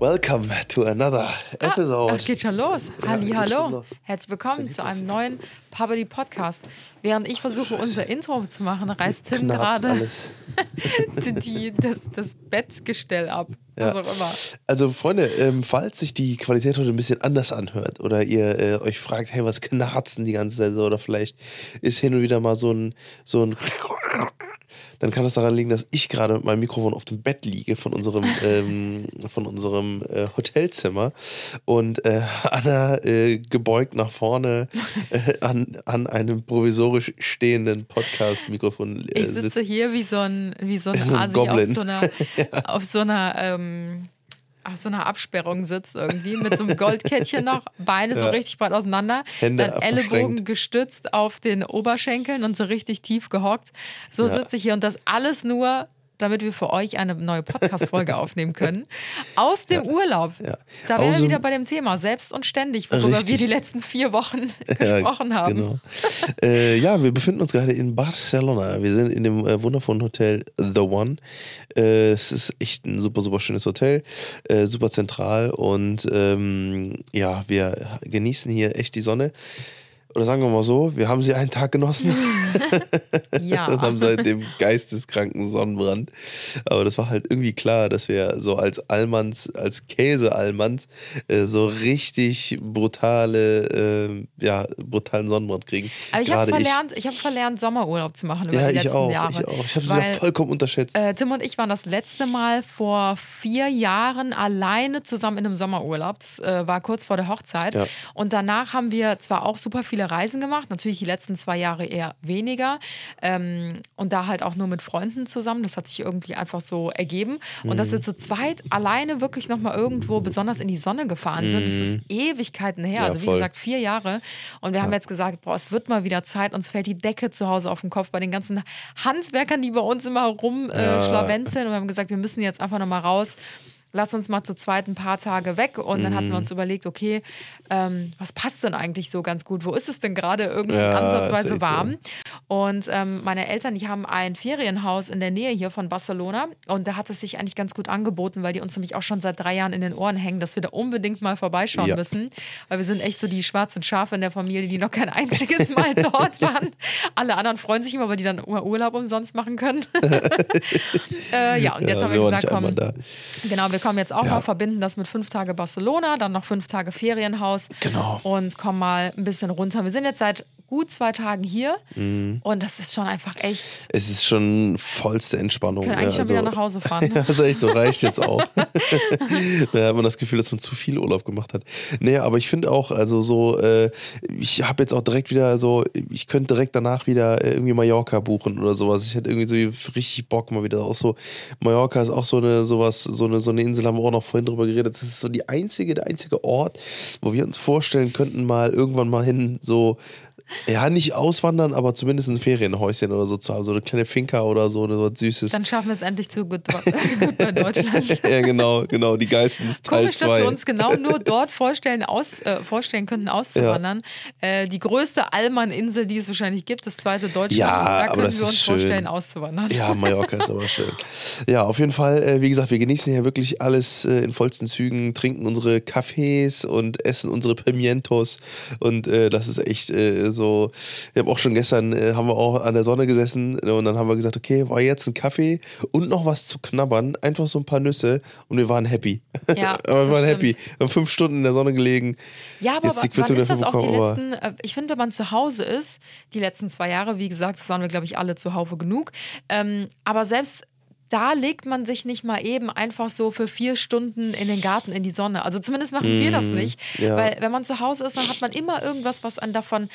Welcome to another episode. Ah, geht schon los. Ja, Halli, geht hallo. los. Herzlich willkommen zu einem neuen Puberty Podcast. Während ich versuche, unser Intro zu machen, reißt Tim Knarzt gerade die, das, das Bettgestell ab. Ja. Was auch immer. Also Freunde, ähm, falls sich die Qualität heute ein bisschen anders anhört oder ihr äh, euch fragt, hey, was knarzen die ganze Zeit so oder vielleicht ist hin und wieder mal so ein, so ein dann kann das daran liegen, dass ich gerade mit meinem Mikrofon auf dem Bett liege von unserem, ähm, von unserem äh, Hotelzimmer und äh, Anna äh, gebeugt nach vorne äh, an, an einem provisorisch stehenden Podcast-Mikrofon äh, Ich sitze sitzt. hier wie so ein, wie so ein So ein Asi auf so einer, auf so einer, ähm, auf so einer Absperrung sitzt irgendwie mit so einem Goldkettchen noch, Beine so Ja. richtig breit auseinander, Hände dann Ellenbogen gestützt auf den Oberschenkeln und so richtig tief gehockt. So Ja. sitze ich hier und das alles nur, damit wir für euch eine neue Podcast-Folge aufnehmen können. Aus dem Urlaub. Ja. Da wären wir wieder bei dem Thema selbst und ständig, worüber Richtig. wir die letzten vier Wochen Ja, gesprochen haben. Genau. äh, ja, wir befinden uns gerade in Barcelona. Wir sind in dem äh, wundervollen Hotel The One. Äh, es ist echt ein super, super schönes Hotel, äh, super zentral und ähm, ja, wir genießen hier echt die Sonne. Oder sagen wir mal so, wir haben sie einen Tag genossen Ja. und haben seitdem geisteskranken Sonnenbrand. Aber das war halt irgendwie klar, dass wir so als Allmanns, als Käse-Allmanns äh, so richtig brutale, äh, ja, brutalen Sonnenbrand kriegen. Aber ich habe verlernt, ich, habe verlernt, Sommerurlaub zu machen über Ja, die ich letzten auch, Jahre. ich auch. Ich habe sie vollkommen unterschätzt. äh, Tim und ich waren das letzte Mal vor vier Jahren alleine zusammen in einem Sommerurlaub. Das äh, war kurz vor der Hochzeit. Ja. Und danach haben wir zwar auch super viele Reisen gemacht, natürlich die letzten zwei Jahre eher weniger. Ähm, und da halt auch nur mit Freunden zusammen. Das hat sich irgendwie einfach so ergeben. Und dass Mhm. wir zu zweit alleine wirklich nochmal irgendwo besonders in die Sonne gefahren sind, das ist Ewigkeiten her. Mhm. Ja, also wie voll. gesagt, vier Jahre. Und wir haben jetzt gesagt, boah, es wird mal wieder Zeit, uns fällt die Decke zu Hause auf den Kopf bei den ganzen Handwerkern, die bei uns immer rumschlawenzeln. Äh, Ja. und wir haben gesagt, wir müssen jetzt einfach nochmal raus. Lass uns mal zu zweit ein paar Tage weg. Und dann Mhm. hatten wir uns überlegt, okay, ähm, was passt denn eigentlich so ganz gut? Wo ist es denn gerade irgendwie Ja, ansatzweise warm? so. Und ähm, meine Eltern, die haben ein Ferienhaus in der Nähe hier von Barcelona. Und da hat es sich eigentlich ganz gut angeboten, weil die uns nämlich auch schon seit drei Jahren in den Ohren hängen, dass wir da unbedingt mal vorbeischauen Ja. müssen. Weil wir sind echt so die schwarzen Schafe in der Familie, die noch kein einziges Mal dort waren. Alle anderen freuen sich immer, weil die dann Ur- Urlaub umsonst machen können. äh, ja, und jetzt Ja, haben wir gesagt, komm. Genau, wir kommen jetzt auch Ja. mal verbinden das mit fünf Tage Barcelona, dann noch fünf Tage Ferienhaus. Genau. Und kommen mal ein bisschen runter. Wir sind jetzt seit gut zwei Tagen hier Mhm. und das ist schon einfach echt. Es ist schon vollste Entspannung. Wir können eigentlich ja, schon wieder also- nach Hause fahren. Ja, das ist echt so, reicht jetzt auch. da hat man das Gefühl, dass man zu viel Urlaub gemacht hat. Nee, aber ich finde auch, also so, äh, ich habe jetzt auch direkt wieder so, ich könnte direkt danach wieder äh, irgendwie Mallorca buchen oder sowas. Ich hätte irgendwie so richtig Bock mal wieder auch so. Mallorca ist auch so eine, sowas, so eine, so eine Insel, haben wir auch noch vorhin drüber geredet. Das ist so die einzige, der einzige Ort, wo wir uns vorstellen könnten, mal irgendwann mal hin, so, ja, nicht auswandern, aber zumindest ein Ferienhäuschen oder so zu haben. So eine kleine Finca oder so, so was Süßes. Dann schaffen wir es endlich zu gut, gut bei Deutschland. ja, genau, genau, die Geistens Teil Komisch, dass 2. wir uns genau nur dort vorstellen, aus, äh, vorstellen könnten, auszuwandern. Äh, die größte Allmann-Insel, die es wahrscheinlich gibt, das zweite Deutschland. Ja, da aber können das wir ist uns schön. vorstellen, auszuwandern. Ja, Mallorca ist aber schön. Ja, auf jeden Fall, äh, wie gesagt, wir genießen hier wirklich alles äh, in vollsten Zügen, trinken unsere Kaffees und essen unsere Pimientos und äh, das ist echt äh, so, wir haben auch schon gestern, äh, haben wir auch an der Sonne gesessen und dann haben wir gesagt, okay, war jetzt ein Kaffee und noch was zu knabbern, einfach so ein paar Nüsse und wir waren happy. Ja, aber wir waren happy. stimmt. Wir haben fünf Stunden in der Sonne gelegen. Ja, aber Jetzt die wa- wann ist das auch die bekommen, aber- letzten, äh, ich finde, wenn man zu Hause ist, die letzten zwei Jahre, wie gesagt, das waren wir, glaube ich, alle zu Hause genug, ähm, aber selbst da legt man sich nicht mal eben einfach so für vier Stunden in den Garten in die Sonne. Also zumindest machen wir das nicht. Mhm. ja. Weil wenn man zu Hause ist, dann hat man immer irgendwas, was einen davon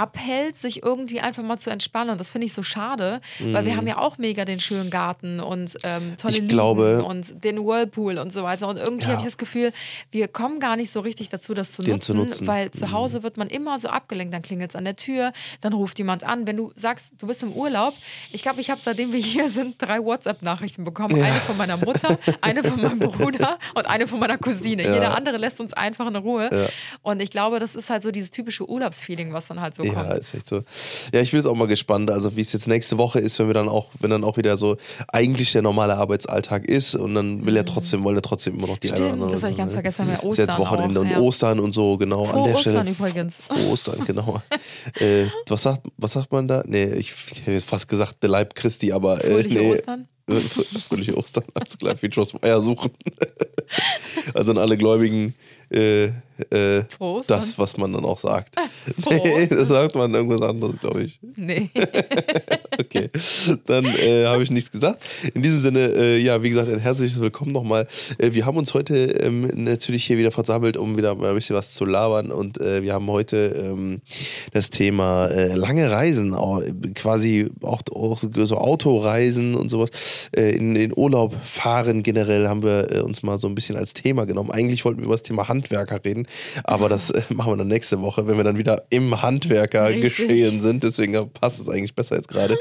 abhält, sich irgendwie einfach mal zu entspannen. Und das finde ich so schade, weil wir haben ja auch mega den schönen Garten und ähm, tolle Mhm. Ich glaube- und den Whirlpool und so weiter. Und irgendwie Ja. habe ich das Gefühl, wir kommen gar nicht so richtig dazu, das zu nutzen, zu nutzen. Mhm. weil zu Hause wird man immer so abgelenkt. Dann klingelt es an der Tür, dann ruft jemand an. Wenn du sagst, du bist im Urlaub, ich glaube, ich habe seitdem wir hier sind drei WhatsApp-Nachrichten bekommen. Eine von meiner Mutter, eine von meinem Bruder und eine von meiner Cousine. Jeder andere lässt uns einfach in Ruhe. Und ich glaube, das ist halt so dieses typische Urlaubsfeeling, was dann halt so Ja, kommt. ist echt so. Ja, ich bin jetzt auch mal gespannt, also wie es jetzt nächste Woche ist, wenn wir dann auch, wenn dann auch wieder so eigentlich der normale Arbeitsalltag ist und dann will ja trotzdem, wollen ja trotzdem immer noch die Stimmt, eine oder andere. das hab ich ganz ne? vergessen, wir haben ja Ist jetzt Ostern Wochenende auch, und ja. Ostern und so, genau. Frohe an der Ostern Stelle. übrigens. Frohe Ostern, genau. äh, was, sagt, was sagt man da? Nee, ich, ich hätte jetzt fast gesagt, der Leib Christi, aber äh, Fröhliche nee. Ostern? Frö- Fröhliche Ostern, alles klar, viel Spaß beim Eiersuchen. also an alle Gläubigen, äh, äh, das, was man dann auch sagt. Frohe Nee, das sagt man irgendwas anderes, glaube ich. Nee. Okay, dann äh, habe ich nichts gesagt. In diesem Sinne, äh, ja, wie gesagt, ein herzliches Willkommen nochmal. Äh, wir haben uns heute ähm, natürlich hier wieder versammelt, um wieder mal ein bisschen was zu labern. Und äh, wir haben heute ähm, das Thema lange Reisen, auch, quasi auch, auch so, Autoreisen und sowas. In den Urlaub fahren generell haben wir uns mal so ein bisschen als Thema genommen. Eigentlich wollten wir über das Thema Handwerker reden, aber das äh, machen wir dann nächste Woche, wenn wir dann wieder im Handwerker Richtig. geschehen sind. Deswegen passt es eigentlich besser jetzt gerade.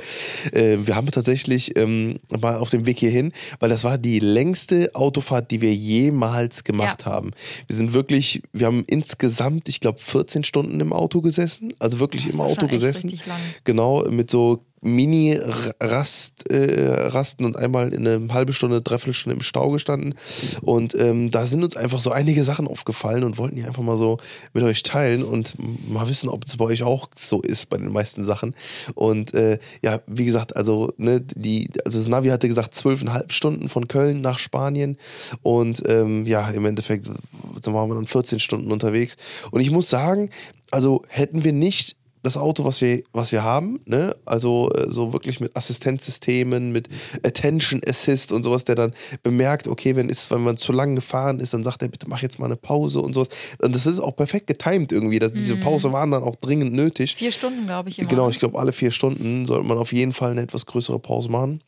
Äh, wir haben tatsächlich ähm, mal auf dem Weg hierhin, weil das war die längste Autofahrt, die wir jemals gemacht Ja. haben. Wir sind wirklich, wir haben insgesamt, ich glaube, 14 Stunden im Auto gesessen. Also wirklich im Auto gesessen. Genau, mit so Mini-Rast, äh, und einmal in eine halbe Stunde, dreiviertel Stunde im Stau gestanden. Und ähm, da sind uns einfach so einige Sachen aufgefallen und wollten die einfach mal so mit euch teilen und mal wissen, ob es bei euch auch so ist bei den meisten Sachen. Und äh, ja, wie gesagt, also, ne, die, also das Navi hatte gesagt, zwölfeinhalb Stunden von Köln nach Spanien. Und ähm, ja, im Endeffekt waren wir dann 14 Stunden unterwegs. Und ich muss sagen, also hätten wir nicht das Auto, was wir, was wir haben, ne? Also äh, so wirklich mit Assistenzsystemen, mit Attention Assist und sowas, der dann bemerkt, okay, wenn ist, wenn man zu lang gefahren ist, dann sagt er, bitte mach jetzt mal eine Pause und sowas. Und das ist auch perfekt getimed irgendwie. Das, Diese Pause waren dann auch dringend nötig. Vier Stunden, glaube ich, immer. Genau, ich glaube, alle vier Stunden sollte man auf jeden Fall eine etwas größere Pause machen.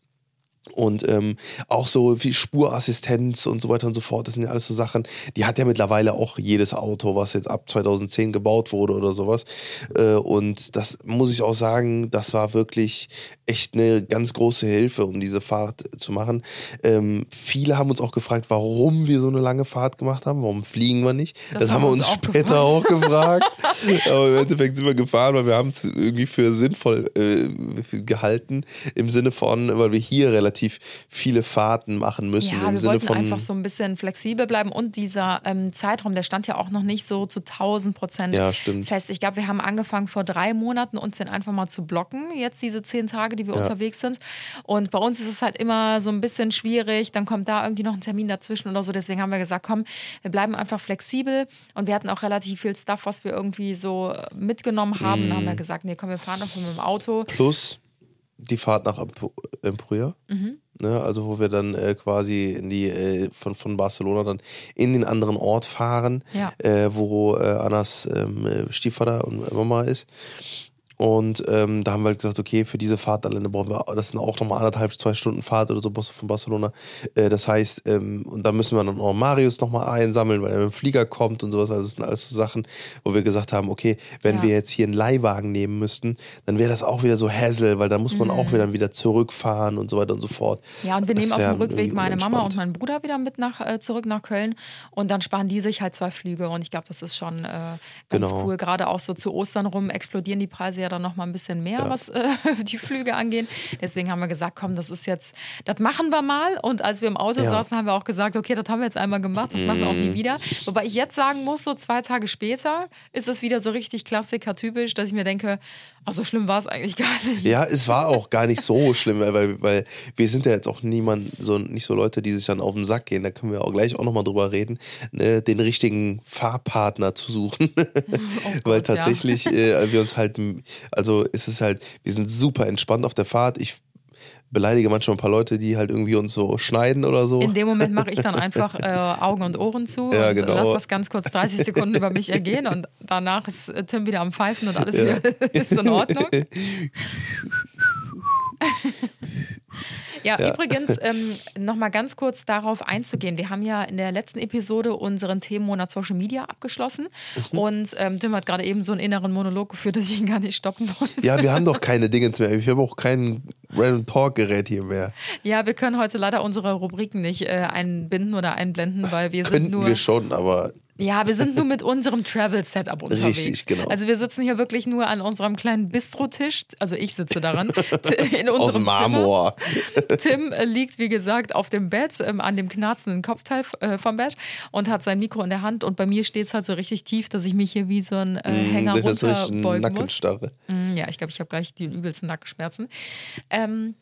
Und ähm, auch so wie Spurassistenz und so weiter und so fort, das sind ja alles so Sachen, die hat ja mittlerweile auch jedes Auto, was jetzt ab 2010 gebaut wurde oder sowas. Äh, und das muss ich auch sagen, das war wirklich echt eine ganz große Hilfe, um diese Fahrt zu machen. Ähm, viele haben uns auch gefragt, warum wir so eine lange Fahrt gemacht haben, warum fliegen wir nicht. Das, Das haben wir uns auch später gefragt. auch gefragt. Aber im Endeffekt sind wir gefahren, weil wir haben es irgendwie für sinnvoll äh, gehalten, im Sinne von, weil wir hier relativ viele Fahrten machen müssen. Ja, Im wir Sinne wollten von, einfach so ein bisschen flexibel bleiben und dieser ähm, Zeitraum, der stand ja auch noch nicht so zu 1000 Prozent Ja, fest. Ich glaube, wir haben angefangen vor drei Monaten uns den einfach mal zu blocken, jetzt diese zehn Tage, die wir Ja. unterwegs sind. Und bei uns ist es halt immer so ein bisschen schwierig, dann kommt da irgendwie noch ein Termin dazwischen oder so. Deswegen haben wir gesagt, komm, wir bleiben einfach flexibel und wir hatten auch relativ viel Stuff, was wir irgendwie so mitgenommen haben. Und dann haben Mhm. wir gesagt, nee, komm, wir fahren einfach mit dem Auto. plus die Fahrt nach Empuria. Mhm. Ne, also wo wir dann äh, quasi in die äh, von, von Barcelona dann in den anderen Ort fahren, Ja. äh, wo äh, Annas ähm, äh, Stiefvater und Mama ist. Und ähm, da haben wir halt gesagt, okay, für diese Fahrt alleine brauchen wir, das sind auch nochmal anderthalb, zwei Stunden Fahrt oder so von Barcelona. Äh, das heißt, ähm, und da müssen wir dann auch Marius nochmal einsammeln, weil er mit dem Flieger kommt und sowas. Also das sind alles so Sachen, wo wir gesagt haben, okay, wenn Ja. wir jetzt hier einen Leihwagen nehmen müssten, dann wäre das auch wieder so Hassel, weil dann muss man auch wieder, wieder zurückfahren und so weiter und so fort. Mhm. Ja, und wir Das nehmen auf dem Rückweg meine Mama und meinen Bruder wieder mit nach, äh, zurück nach Köln und dann sparen die sich halt zwei Flüge und ich glaube, das ist schon äh, ganz Genau. cool. Gerade auch so zu Ostern rum explodieren die Preise ja dann nochmal ein bisschen mehr, was äh, die Flüge angehen. Deswegen haben wir gesagt, komm, das ist jetzt, das machen wir mal und als wir im Auto Ja. saßen, haben wir auch gesagt, okay, das haben wir jetzt einmal gemacht, das machen wir auch Mhm. nie wieder. Wobei ich jetzt sagen muss, so zwei Tage später ist es wieder so richtig Klassiker-typisch, dass ich mir denke, ach, so schlimm war es eigentlich gar nicht. Ja, es war auch gar nicht so schlimm, weil, weil wir sind ja jetzt auch niemand, so nicht so Leute, die sich dann auf den Sack gehen. Da können wir auch gleich auch nochmal drüber reden, ne, den richtigen Fahrpartner zu suchen. weil Gott, ja. tatsächlich äh, wir uns halt, also es ist halt, wir sind super entspannt auf der Fahrt. Ich beleidige manchmal ein paar Leute, die halt irgendwie uns so schneiden oder so. In dem Moment mache ich dann einfach äh, Augen und Ohren zu Ja, und genau. lasse das ganz kurz 30 Sekunden über mich ergehen und danach ist äh, Tim wieder am Pfeifen und alles Ja. wieder ist in Ordnung. Ja, Ja. übrigens, ähm, nochmal ganz kurz darauf einzugehen. Wir haben ja in der letzten Episode unseren Themenmonat Social Media abgeschlossen Mhm. und ähm, Tim hat gerade eben so einen inneren Monolog geführt, dass ich ihn gar nicht stoppen wollte. Ja, wir haben doch keine Dingens mehr. Ich habe auch kein Random Talk Gerät hier mehr. Ja, wir können heute leider unsere Rubriken nicht äh, einbinden oder einblenden, weil wir sind Könnten nur. wir schon, aber Ja, wir sind nur mit unserem Travel-Setup unterwegs. Richtig, genau. Also wir sitzen hier wirklich nur an unserem kleinen Bistrotisch. Also ich sitze daran. In unserem aus Marmor. Zimmer. Tim äh, liegt, wie gesagt, auf dem Bett, ähm, an dem knarzenden Kopfteil äh, vom Bett und hat sein Mikro in der Hand. Und bei mir steht es halt so richtig tief, dass ich mich hier wie so ein äh, Hänger Mm, ist richtig runterbeugen muss. Mm, Ja, ich glaube, ich habe gleich die übelsten Nackenschmerzen. Ähm,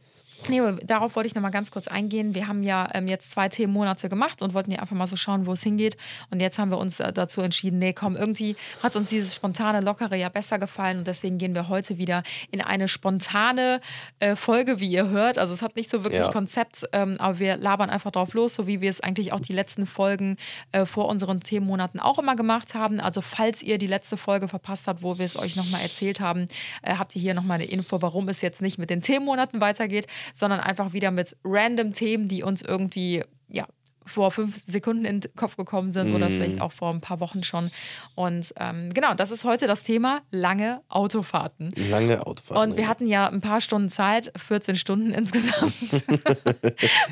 nee, darauf wollte ich nochmal ganz kurz eingehen. Wir haben ja ähm, jetzt zwei Themenmonate gemacht und wollten ja einfach mal so schauen, wo es hingeht. Und jetzt haben wir uns äh, dazu entschieden, nee, komm, irgendwie hat uns dieses spontane, lockere ja besser gefallen. Und deswegen gehen wir heute wieder in eine spontane äh, Folge, wie ihr hört. Also es hat nicht so wirklich Ja. Konzept, ähm, aber wir labern einfach drauf los, so wie wir es eigentlich auch die letzten Folgen äh, vor unseren Themenmonaten auch immer gemacht haben. Also falls ihr die letzte Folge verpasst habt, wo wir es euch nochmal erzählt haben, äh, habt ihr hier nochmal eine Info, warum es jetzt nicht mit den Themenmonaten weitergeht, sondern einfach wieder mit random Themen, die uns irgendwie, ja, vor fünf Sekunden in den Kopf gekommen sind oder vielleicht auch vor ein paar Wochen schon. Und ähm, genau, das ist heute das Thema lange Autofahrten. Lange Autofahren. Und wir hatten ja ein paar Stunden Zeit, 14 Stunden insgesamt,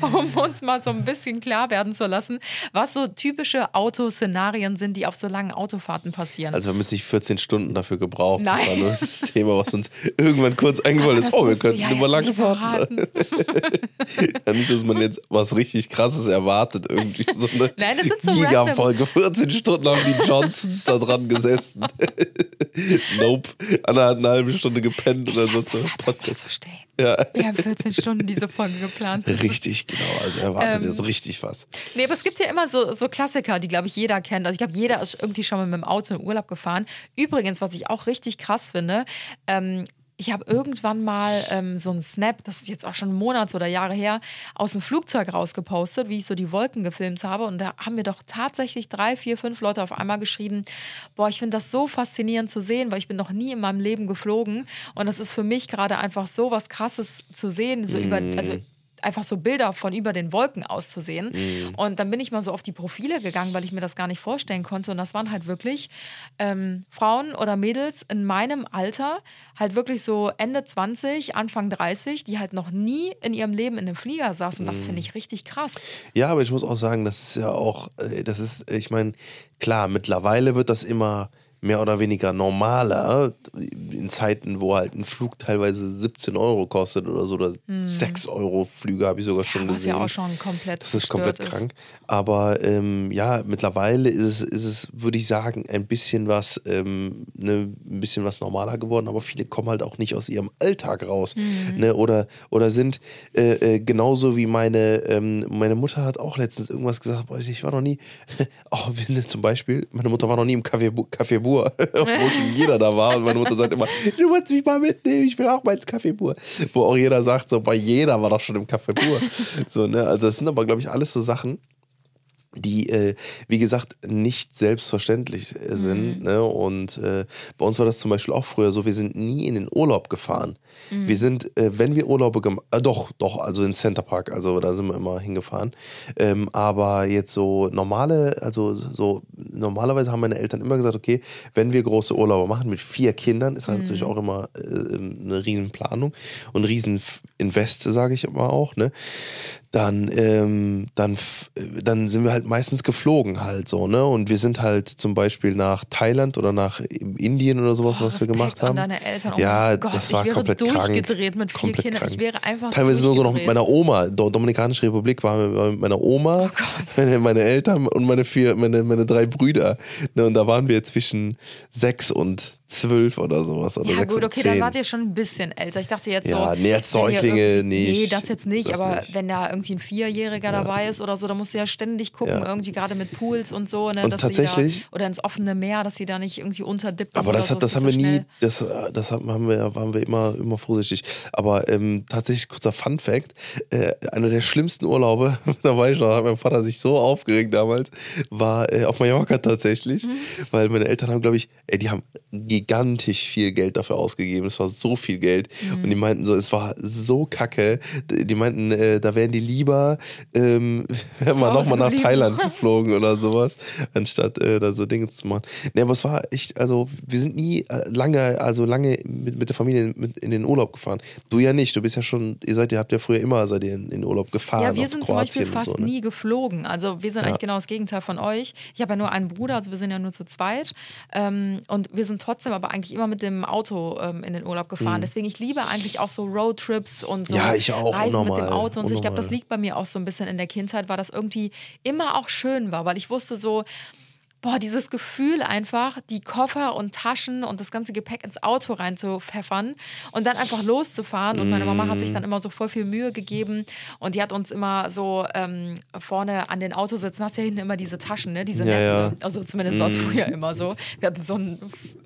um uns mal so ein bisschen klar werden zu lassen, was so typische Autoszenarien sind, die auf so langen Autofahrten passieren. Also wir haben jetzt nicht 14 Stunden dafür gebraucht. Nein. Das war nur das Thema, was uns irgendwann kurz eingefallen ist. Oh, wir könnten ja über lange fahren. nicht, dass man jetzt was richtig krasses erwartet. Irgendwie so eine Nein, das sind so Giga-Folge. 14 Stunden haben die Johnsons da dran gesessen. nope. Anna hat eine halbe Stunde gepennt Ich oder so. das mal so stehen. Ja. Wir haben 14 Stunden diese Folge geplant. Richtig, genau. Also erwartet Ähm, jetzt richtig was. Nee, aber es gibt ja immer so, so Klassiker, die, glaube ich, jeder kennt. Also ich glaube, jeder ist irgendwie schon mal mit dem Auto in Urlaub gefahren. Übrigens, was ich auch richtig krass finde, ähm, ich habe irgendwann mal ähm, so einen Snap, das ist jetzt auch schon Monate oder Jahre her, aus dem Flugzeug rausgepostet, wie ich so die Wolken gefilmt habe. Und da haben mir doch tatsächlich drei, vier, fünf Leute auf einmal geschrieben, boah, ich finde das so faszinierend zu sehen, weil ich bin noch nie in meinem Leben geflogen. Und das ist für mich gerade einfach so was Krasses zu sehen, so über, also einfach so Bilder von über den Wolken auszusehen. Mhm. Und dann bin ich mal so auf die Profile gegangen, weil ich mir das gar nicht vorstellen konnte. Und das waren halt wirklich ähm, Frauen oder Mädels in meinem Alter, halt wirklich so Ende 20, Anfang 30, die halt noch nie in ihrem Leben in einem Flieger saßen. Mhm. Das finde ich richtig krass. Ja, aber ich muss auch sagen, das ist ja auch, äh, das ist, ich meine, klar, mittlerweile wird das immer mehr oder weniger normaler in Zeiten, wo halt ein Flug teilweise 17 Euro kostet oder so, oder 6 Euro Flüge habe ich sogar schon Was gesehen. ja auch schon komplett Das ist komplett gestört krank. Aber ähm, ja, mittlerweile ist es, ist es, würde ich sagen, ein bisschen was, ähm, ne, ein bisschen was normaler geworden, aber viele kommen halt auch nicht aus ihrem Alltag raus. Mhm. Ne, oder, oder sind äh, äh, genauso wie meine, ähm, meine Mutter hat auch letztens irgendwas gesagt, ich war noch nie, oh, wenn, zum Beispiel, meine Mutter war noch nie im Café, Bu- Bur, wo schon jeder da war. Und meine Mutter sagt immer, du musst mich mal mitnehmen, ich will auch mal ins Bur. Wo auch jeder sagt, so, bei jeder war doch schon im Bur. so, ne? Also das sind aber, glaube ich, alles so Sachen, die, äh, wie gesagt, nicht selbstverständlich sind. Ne? Und äh, bei uns war das zum Beispiel auch früher so, wir sind nie in den Urlaub gefahren. Wir sind, äh, wenn wir Urlaube gemacht, äh, doch, doch, also in Center Park, also da sind wir immer hingefahren. Ähm, aber jetzt so normale, also so normalerweise haben meine Eltern immer gesagt, okay, wenn wir große Urlaube machen mit vier Kindern, ist das natürlich auch immer äh, eine Riesenplanung und ein Rieseninvest, sage ich immer auch, ne? Dann, ähm, dann, dann sind wir halt meistens geflogen halt so, ne? Und wir sind halt zum Beispiel nach Thailand oder nach Indien oder sowas, Boah, was wir gemacht haben. Oh ja, Gott, das ich war wäre komplett durchgedreht krank. mit vier komplett Kindern. Krank. Ich wäre einfach Teilweise sogar noch mit. Oh meiner Oma. Do Dominikanische Republik waren wir mit meiner Oma, meine, meine Eltern und meine vier, meine, meine drei Brüder. Ne, und da waren wir zwischen sechs und zwölf oder sowas. Oder Ja, gut, okay, dann wart ihr schon ein bisschen älter. Ich dachte jetzt Ja, so. nee, als Säuglinge nicht. Nee, das jetzt nicht, Das aber nicht. wenn da irgendwie ein Vierjähriger dabei ist oder so, dann musst du ja ständig gucken, Ja. irgendwie gerade mit Pools und so. Ne, Und tatsächlich- Da, oder ins offene Meer, dass sie da nicht irgendwie unterdippen. Aber das, so, hat, das geht haben so wir nie, das, äh, das haben wir, waren wir immer, immer vorsichtig. Aber ähm, tatsächlich, kurzer Fun Fact, äh, einer der schlimmsten Urlaube, da weiß ich noch, da hat mein Vater sich so aufgeregt damals, war äh, auf Mallorca tatsächlich, Mhm. weil meine Eltern haben, glaube ich, ey, die haben gigantisch viel Geld dafür ausgegeben. Es war so viel Geld. Mhm. Und die meinten so, es war so kacke. Die meinten, äh, da wären die lieber, ähm, wären wir nochmal nach. Thailand geflogen oder sowas, anstatt äh, da so Dinge zu machen. Nee, aber es war echt, also wir sind nie äh, lange, also lange mit, mit der Familie mit in den Urlaub gefahren. Du ja nicht, du bist ja schon, ihr seid, ihr habt ja früher immer seid ihr in, in den Urlaub gefahren. Ja, wir sind zum Beispiel Kroatien fast so, ne? nie geflogen. Also wir sind Ja. eigentlich genau das Gegenteil von euch. Ich habe ja nur einen Bruder, also wir sind ja nur zu zweit. Ähm, und wir sind trotzdem aber eigentlich immer mit dem Auto ähm, in den Urlaub gefahren. Deswegen, ich liebe eigentlich auch so Roadtrips und so Mhm. Ja, ich auch, Reisen mit unnormal, dem Auto und so. Ich glaube, das liegt bei mir auch so ein bisschen in der Kindheit, weil das irgendwie immer auch schön war, weil ich wusste so, Boah, dieses Gefühl einfach, die Koffer und Taschen und das ganze Gepäck ins Auto reinzupfeffern und dann einfach loszufahren. Und meine Mama hat sich dann immer so voll viel Mühe gegeben und die hat uns immer so ähm, vorne an den Autositzen, hast ja hinten immer diese Taschen, ne? diese Ja, Netze. ja. Also zumindest war es früher immer so. Wir hatten so ein,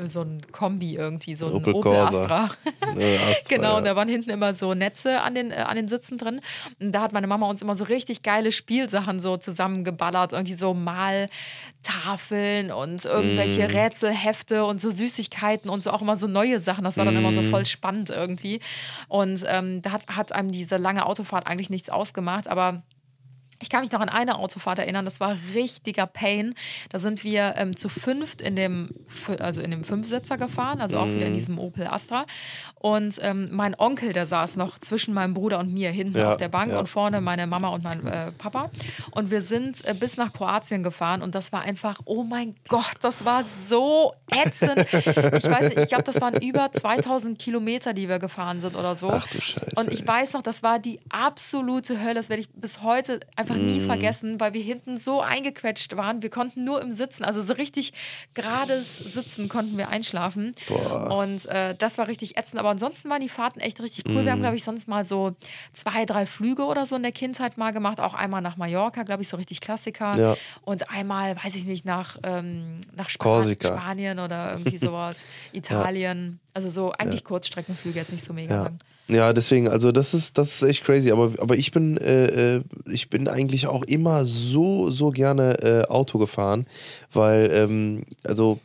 so ein Kombi irgendwie, so ein Opel Opel. Astra. Ne, Astra, Genau, ja. und da waren hinten immer so Netze an den, äh, an den Sitzen drin. Und da hat meine Mama uns immer so richtig geile Spielsachen so zusammengeballert. Irgendwie so Maltafeln und irgendwelche Mhm. Rätselhefte und so Süßigkeiten und so auch immer so neue Sachen. Das war dann immer so Mhm. voll spannend irgendwie. Und ähm, da hat, hat einem diese lange Autofahrt eigentlich nichts ausgemacht, aber. Ich kann mich noch an eine Autofahrt erinnern, das war richtiger Pain. Da sind wir ähm, zu fünft in dem, also in dem Fünfsitzer gefahren, also auch wieder Mhm. in diesem Opel Astra. Und ähm, mein Onkel, der saß noch zwischen meinem Bruder und mir hinten Ja, auf der Bank ja. und vorne meine Mama und mein äh, Papa. Und wir sind äh, bis nach Kroatien gefahren und das war einfach, oh mein Gott, das war so ätzend. Ich weiß nicht, ich glaube, das waren über 2000 Kilometer, die wir gefahren sind oder so. Ach du Scheiße, Und ich ey. weiß noch, das war die absolute Hölle. Das werde ich bis heute einfach nie Mhm. vergessen, weil wir hinten so eingequetscht waren. Wir konnten nur im Sitzen, also so richtig gerades Sitzen konnten wir einschlafen. Boah. Und äh, das war richtig ätzend. Aber ansonsten waren die Fahrten echt richtig cool. Mhm. Wir haben, glaube ich, sonst mal so zwei, drei Flüge oder so in der Kindheit mal gemacht. Auch einmal nach Mallorca, glaube ich, so richtig Klassiker. Ja. Und einmal, weiß ich nicht, nach, ähm, nach Span. Spanien oder irgendwie sowas. Italien. Also so eigentlich Kurzstreckenflüge, jetzt nicht so mega Ja. lang. Ja, deswegen, also das ist, das ist echt crazy. Aber, aber ich bin, äh, äh, ich bin eigentlich auch immer so, so gerne äh, Auto gefahren, weil, ähm, also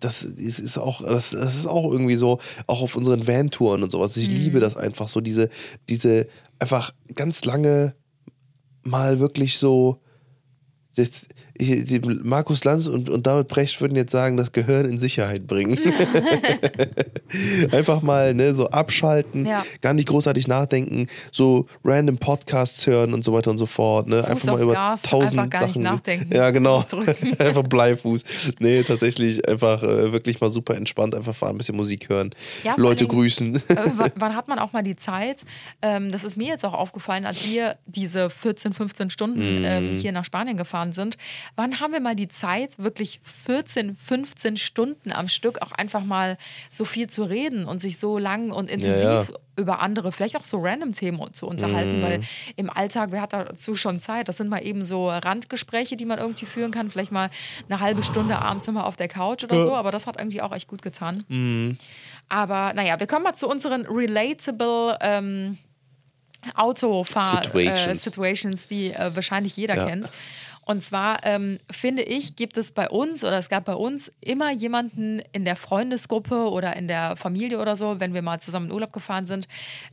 das ist, ist auch, das, das ist auch irgendwie so, auch auf unseren Van-Touren und sowas. Ich liebe das einfach so, diese, diese einfach ganz lange mal wirklich so. Das, Markus Lanz und, und David Brecht würden jetzt sagen, das Gehirn in Sicherheit bringen. Einfach mal ne, so abschalten, Ja. gar nicht großartig nachdenken, so random Podcasts hören und so weiter und so fort. Ne? Einfach mal über Gas, tausend einfach gar nicht Sachen. nachdenken. Ja, genau. Einfach Bleifuß. Nee, tatsächlich einfach äh, wirklich mal super entspannt, einfach fahren, ein bisschen Musik hören, Ja, Leute Dingen- grüßen. Äh, wann, wann hat man auch mal die Zeit? Ähm, das ist mir jetzt auch aufgefallen, als wir diese 14, 15 Stunden Mhm. ähm, hier nach Spanien gefahren sind. Wann haben wir mal die Zeit, wirklich 14, 15 Stunden am Stück auch einfach mal so viel zu reden und sich so lang und intensiv Ja, ja. über andere, vielleicht auch so random Themen zu unterhalten, Mhm. weil im Alltag, wer hat dazu schon Zeit? Das sind mal eben so Randgespräche, die man irgendwie führen kann, vielleicht mal eine halbe Stunde abends immer auf der Couch oder so, aber das hat irgendwie auch echt gut getan. Mhm. Aber naja, wir kommen mal zu unseren relatable ähm, Autofahr Situations. Äh, die äh, wahrscheinlich jeder Ja. kennt. Und zwar ähm, finde ich, gibt es bei uns oder es gab bei uns immer jemanden in der Freundesgruppe oder in der Familie oder so, wenn wir mal zusammen in Urlaub gefahren sind,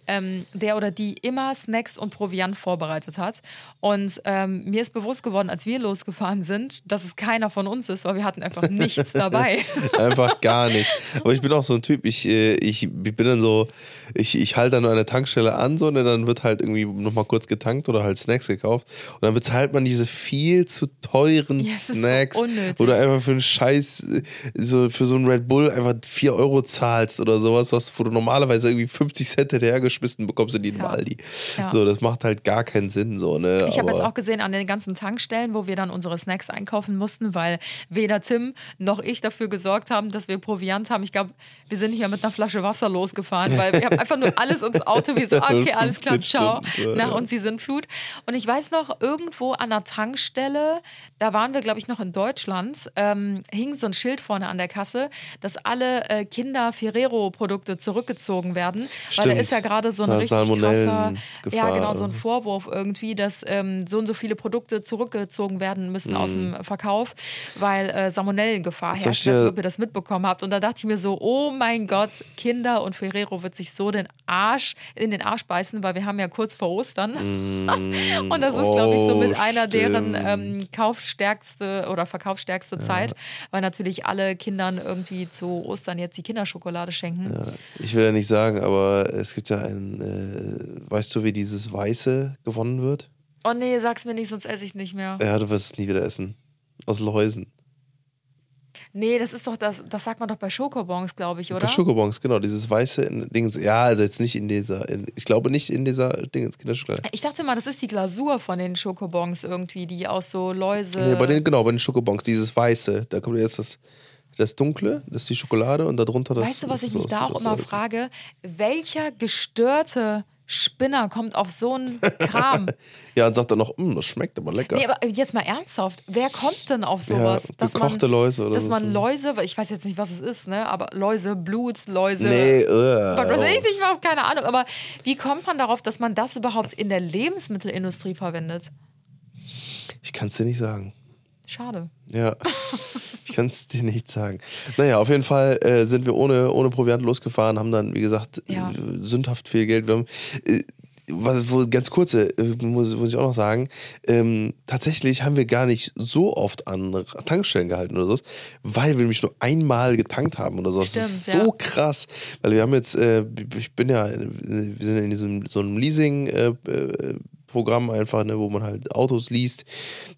ähm, der oder die immer Snacks und Proviant vorbereitet hat. Und ähm, mir ist bewusst geworden, als wir losgefahren sind, dass es keiner von uns ist, weil wir hatten einfach nichts dabei. Einfach gar nicht. Aber ich bin auch so ein Typ, ich, äh, ich, ich bin dann so, ich, ich halte dann nur eine Tankstelle an, so, ne, dann wird halt irgendwie nochmal kurz getankt oder halt Snacks gekauft. Und dann bezahlt man diese vielen viel zu teuren Ja, Snacks, du einfach für einen Scheiß, äh, so für so einen Red Bull einfach 4 Euro zahlst oder sowas, was, wo du normalerweise irgendwie 50 Cent hinterhergeschmissen bekommst in jedem Ja. Aldi. Ja. So, das macht halt gar keinen Sinn. So, ne? Ich habe jetzt auch gesehen an den ganzen Tankstellen, wo wir dann unsere Snacks einkaufen mussten, weil weder Tim noch ich dafür gesorgt haben, dass wir Proviant haben. Ich glaube, wir sind hier mit einer Flasche Wasser losgefahren, weil wir haben einfach nur alles ins Auto. Wir so, okay, alles klar, 15 ciao. Stunden, Nach uns die Sintflut. Und ich weiß noch, irgendwo an der Tankstelle, là. Da waren wir, glaube ich, noch in Deutschland, ähm, hing so ein Schild vorne an der Kasse, dass alle äh, Kinder-Ferrero-Produkte zurückgezogen werden. Weil da Stimmt. ist ja gerade so ein Sa- richtig krasser, ja genau, so ein Vorwurf irgendwie, dass ähm, so und so viele Produkte zurückgezogen werden müssen aus dem Verkauf, weil äh, Salmonellengefahr herrscht, als dir- ob ihr das mitbekommen habt. Und da dachte ich mir so, oh mein Gott, Kinder und Ferrero wird sich so den Arsch in den Arsch beißen, weil wir haben ja kurz vor Ostern. und das ist, glaube ich, so mit Oh, einer deren stimmt. ähm, kaufstärkste oder verkaufsstärkste Zeit, weil natürlich alle Kindern irgendwie zu Ostern jetzt die Kinderschokolade schenken. Ich will ja nicht sagen, aber es gibt ja ein, äh, weißt du, wie dieses Weiße gewonnen wird? Oh nee, sag's mir nicht, sonst esse ich nicht mehr. Ja, du wirst es nie wieder essen. Aus Läusen. Nee, das ist doch, das, das sagt man doch bei Schokobons, glaube ich, oder? Bei Schokobons, genau, dieses weiße in- Dings. Ja, also jetzt nicht in dieser, in, ich glaube nicht in dieser Dingens Kinderschokolade. Ich dachte mal, das ist die Glasur von den Schokobons irgendwie, die aus so Läuse. Nee, bei den, genau, bei den Schokobons, dieses weiße, da kommt jetzt das, das Dunkle, das ist die Schokolade und darunter das. weißt du, was ich mich da auch immer frage? Welcher gestörte Spinner kommt auf so einen Kram? Ja, und sagt dann noch, "Mm, das schmeckt aber lecker. nee, aber jetzt mal ernsthaft, wer kommt denn auf sowas? ja, gekochte man, Läuse oder dass so. man Läuse, ich weiß jetzt nicht, was es ist, ne? Aber Läuse, Blut, Läuse. Nee, uh, Gott, weiß ich nicht was, keine Ahnung. Aber wie kommt man darauf, dass man das überhaupt in der Lebensmittelindustrie verwendet? Ich kann es dir nicht sagen. Schade. Ja, ich kann es dir nicht sagen. Naja, auf jeden Fall äh, sind wir ohne, ohne Proviant losgefahren, haben dann, wie gesagt, Ja. äh, sündhaft viel Geld. Wir haben, äh, was, wo, ganz kurze, äh, muss, muss ich auch noch sagen, ähm, tatsächlich haben wir gar nicht so oft an Tankstellen gehalten oder so, weil wir nämlich nur einmal getankt haben oder so. Das ist Stimmt, so ja. krass, weil wir haben jetzt, äh, ich bin ja, äh, wir sind in diesem so einem Leasing äh, äh, Programm einfach, ne, wo man halt Autos liest.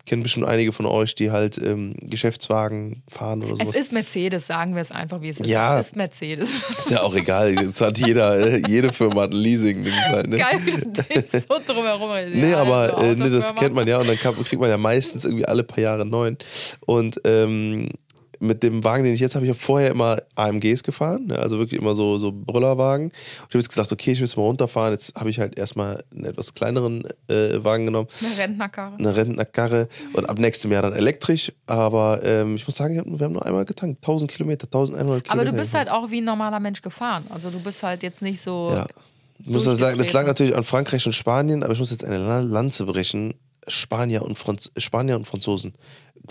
Kennen bestimmt einige von euch, die halt ähm, Geschäftswagen fahren oder Es sowas. ist Mercedes, sagen wir es einfach, wie es ist. Ja. Es ist Mercedes. Ist ja auch egal. Jetzt hat jeder, äh, jede Firma hat ein Leasing. Halt, ne? Geil, wie du dich so drumherum. Nee, Ja, aber äh, nee, das kennt man ja und dann kann, kriegt man ja meistens irgendwie alle paar Jahre neuen. Und ähm, mit dem Wagen, den ich jetzt habe, ich habe vorher immer AMGs gefahren, ne? also wirklich immer so, so Brüllerwagen. Und ich habe jetzt gesagt, okay, ich will jetzt mal runterfahren. Jetzt habe ich halt erstmal einen etwas kleineren äh, Wagen genommen, Eine Rentnerkarre. eine Rentnerkarre und ab nächstem Jahr dann elektrisch. Aber ähm, ich muss sagen, wir haben- nur einmal getankt. 1000 Kilometer, 1100 Kilometer. Aber du bist halt auch wie ein normaler Mensch gefahren. Also du bist halt jetzt nicht so. Ja. Ich muss das sagen, das lag durchgetreten. natürlich an Frankreich und Spanien, aber ich muss jetzt eine La- Lanze brechen. Spanier und, Franz Spanier und Franzosen,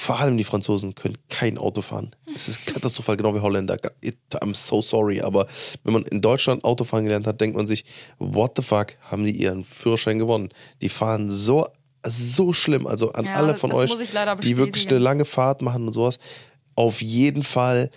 vor allem die Franzosen, können kein Auto fahren. Es ist katastrophal, genau wie Holländer. It- I'm so sorry, aber wenn man in Deutschland Autofahren gelernt hat, denkt man sich, what the fuck, haben die ihren Führerschein gewonnen? Die fahren so, so schlimm. Also an Ja, alle von euch, die wirklich eine lange Fahrt machen und sowas, auf jeden Fall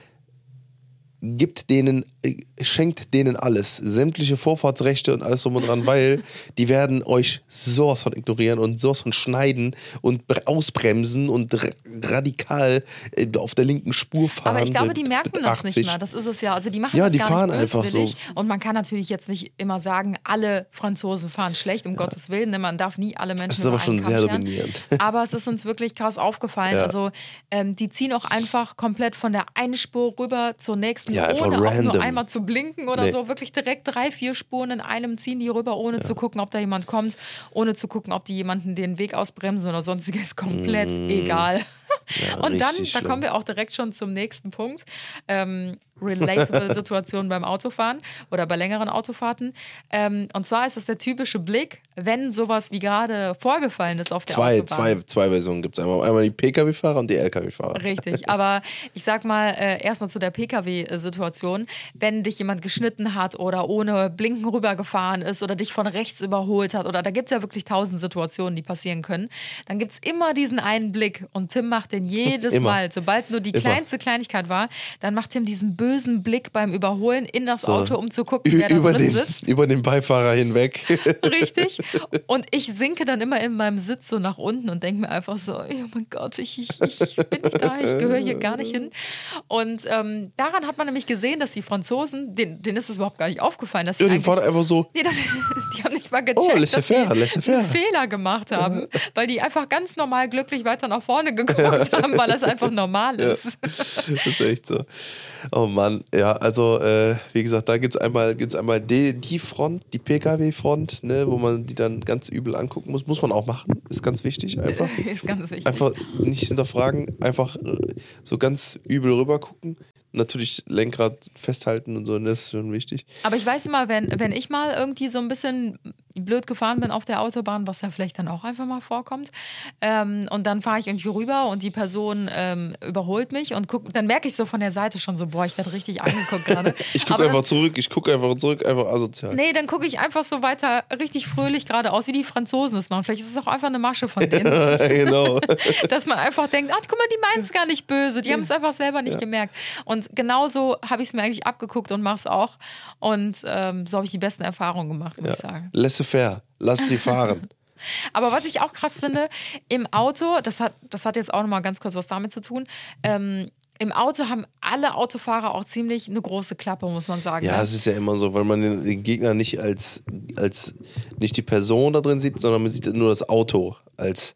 gibt denen, äh, schenkt denen alles. Sämtliche Vorfahrtsrechte und alles drum und dran, weil die werden euch sowas von ignorieren und sowas von schneiden und bre- ausbremsen und ra- radikal äh, auf der linken Spur fahren. Aber ich glaube, die merken das 80. nicht mehr. Das ist es ja. Also die machen Ja, das die gar fahren nicht einfach so. Und man kann natürlich jetzt nicht immer sagen, alle Franzosen fahren schlecht, um Gottes Willen. Denn man darf nie alle Menschen Das ist aber schon sehr dominierend. Aber es ist uns wirklich krass aufgefallen. Ja. Also ähm, die ziehen auch einfach komplett von der einen Spur rüber zur nächsten, Ja, einfach ohne auch random. nur einmal zu blinken oder Nee. so. Wirklich direkt drei, vier Spuren in einem ziehen die rüber, ohne zu gucken, ob da jemand kommt, ohne zu gucken, ob die jemanden den Weg ausbremsen oder sonstiges. Komplett egal. Und dann, Mm. da kommen wir auch direkt schon zum nächsten Punkt. Ähm, relatable Situationen beim Autofahren oder bei längeren Autofahrten. Ähm, und zwar ist das der typische Blick, wenn sowas wie gerade vorgefallen ist auf der Zwei, Autobahn. zwei, zwei Versionen gibt es. Einmal, einmal die Pkw-Fahrer und die Lkw-Fahrer. Richtig, aber ich sag mal äh, erstmal zu der Pkw-Situation. Wenn dich jemand geschnitten hat oder ohne Blinken rübergefahren ist oder dich von rechts überholt hat, oder da gibt es ja wirklich tausend Situationen, die passieren können, dann gibt es immer diesen einen Blick und Tim macht den jedes. Mal. Sobald nur die kleinste Kleinigkeit war, dann macht Tim diesen bösen bösen Blick beim Überholen in das So. Auto, um zu gucken, wer da über, drin den, sitzt. über den Beifahrer hinweg. Richtig. Und ich sinke dann immer in meinem Sitz so nach unten und denke mir einfach so, oh mein Gott, ich, ich, ich bin nicht da, ich gehöre hier gar nicht hin. Und ähm, daran hat man nämlich gesehen, dass die Franzosen, denen, denen ist es überhaupt gar nicht aufgefallen, dass sie Ja, die fahren einfach so. Nee, das, die haben nicht mal gecheckt, Oh, dass sie einen Fehler gemacht haben, weil die einfach ganz normal glücklich weiter nach vorne geguckt haben, weil das einfach normal ist. Das ist echt so. Oh Mann, ja, also äh, wie gesagt, da gibt es einmal, gibt's einmal die, die Front, die Pkw-Front, ne, wo man die dann ganz übel angucken muss. Muss man auch machen, ist ganz wichtig einfach. ist ganz wichtig. Einfach nicht hinterfragen, einfach äh, so ganz übel rüber gucken. Natürlich Lenkrad festhalten und so, das ist schon wichtig. Aber ich weiß immer, wenn, wenn ich mal irgendwie so ein bisschen blöd gefahren bin auf der Autobahn, was ja vielleicht dann auch einfach mal vorkommt, ähm, und dann fahre ich irgendwie rüber und die Person ähm, überholt mich und guck, dann merke ich so von der Seite schon so, boah, ich werde richtig angeguckt gerade. Ich gucke Aber dann- einfach zurück, ich gucke einfach zurück, einfach asozial. Nee, dann gucke ich einfach so weiter richtig fröhlich geradeaus, wie die Franzosen es machen. Vielleicht ist es auch einfach eine Masche von denen, genau. dass man einfach denkt, ach, guck mal, die meinen es gar nicht böse. Die haben es einfach selber nicht gemerkt. Und genauso habe ich es mir eigentlich abgeguckt und mache es auch. Und ähm, so habe ich die besten Erfahrungen gemacht, muss ich sagen. Laissez-faire, lass sie fahren. Aber was ich auch krass finde, im Auto, das hat, das hat jetzt auch nochmal ganz kurz was damit zu tun, ähm, im Auto haben alle Autofahrer auch ziemlich eine große Klappe, muss man sagen. Ja, ne? es ist ja immer so, weil man den, den Gegner nicht als, als nicht die Person da drin sieht, sondern man sieht nur das Auto als,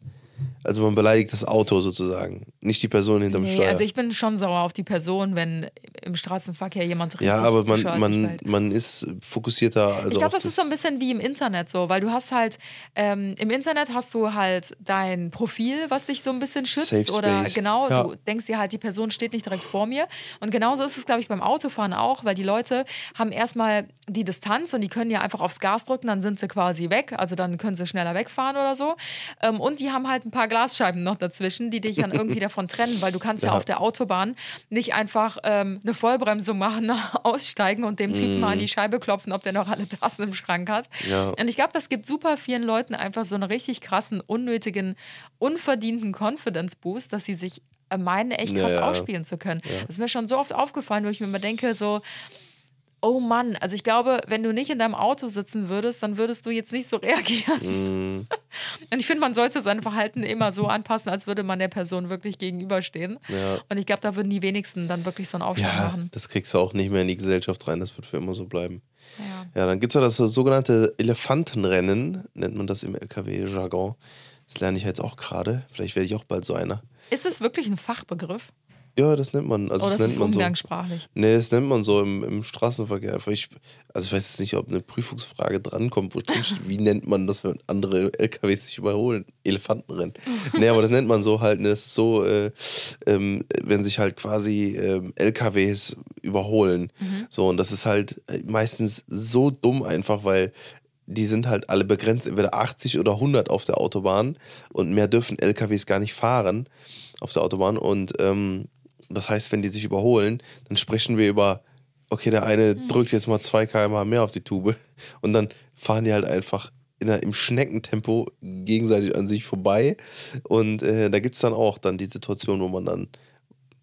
also man beleidigt das Auto sozusagen, nicht die Person hinterm Nee, Steuer. also ich bin schon sauer auf die Person, wenn im Straßenverkehr jemand richtig ja, aber man, man, man ist fokussierter. Also Ich glaube, auf das ist so ein bisschen wie im Internet so, weil du hast halt, ähm, im Internet hast du halt dein Profil, was dich so ein bisschen schützt Safe oder Space. genau, Ja. du denkst dir halt, die Person steht nicht direkt vor mir und genauso ist es, glaube ich, beim Autofahren auch, weil die Leute haben erstmal die Distanz und die können ja einfach aufs Gas drücken, dann sind sie quasi weg, also dann können sie schneller wegfahren oder so ähm, und die haben halt ein paar Glasscheiben noch dazwischen, die dich dann irgendwie davon trennen, weil du kannst ja, Ja. auf der Autobahn nicht einfach ähm, eine Vollbremsung machen, aussteigen und dem Typen mal an die Scheibe klopfen, ob der noch alle Tassen im Schrank hat. Ja. Und ich glaube, das gibt super vielen Leuten einfach so einen richtig krassen, unnötigen, unverdienten Confidence-Boost, dass sie sich äh, meinen, echt krass ja. ausspielen zu können. Das ist mir schon so oft aufgefallen, wo ich mir immer denke, so, oh Mann, also ich glaube, wenn du nicht in deinem Auto sitzen würdest, dann würdest du jetzt nicht so reagieren. Mhm. Und ich finde, man sollte sein Verhalten immer so anpassen, als würde man der Person wirklich gegenüberstehen. Ja. Und ich glaube, da würden die wenigsten dann wirklich so einen Aufstand ja, machen. das kriegst du auch nicht mehr in die Gesellschaft rein, das wird für immer so bleiben. Ja. Ja, dann gibt es ja das sogenannte Elefantenrennen, nennt man das im LKW-Jargon. Das lerne ich jetzt auch gerade. Vielleicht werde ich auch bald so einer. Ist das wirklich ein Fachbegriff? Ja, das nennt man. Also Oder das ist nennt es man so. umgangssprachlich? Nee, das nennt man so im, im Straßenverkehr. Ich, also ich weiß jetzt nicht, ob eine Prüfungsfrage drankommt, wo drin steht, wie nennt man das, wenn andere LKWs sich überholen? Elefantenrennen. nee, aber das nennt man so halt, ne, das ist so, äh, ähm, wenn sich halt quasi ähm, LKWs überholen. So, und das ist halt äh, meistens so dumm einfach, weil die sind halt alle begrenzt, entweder 80 oder 100 auf der Autobahn und mehr dürfen LKWs gar nicht fahren auf der Autobahn und ähm, das heißt, wenn die sich überholen, dann sprechen wir über, okay, der eine drückt jetzt mal 2 km mehr auf die Tube. Und dann fahren die halt einfach in der, im Schneckentempo gegenseitig an sich vorbei. Und äh, da gibt es dann auch dann die Situation, wo man dann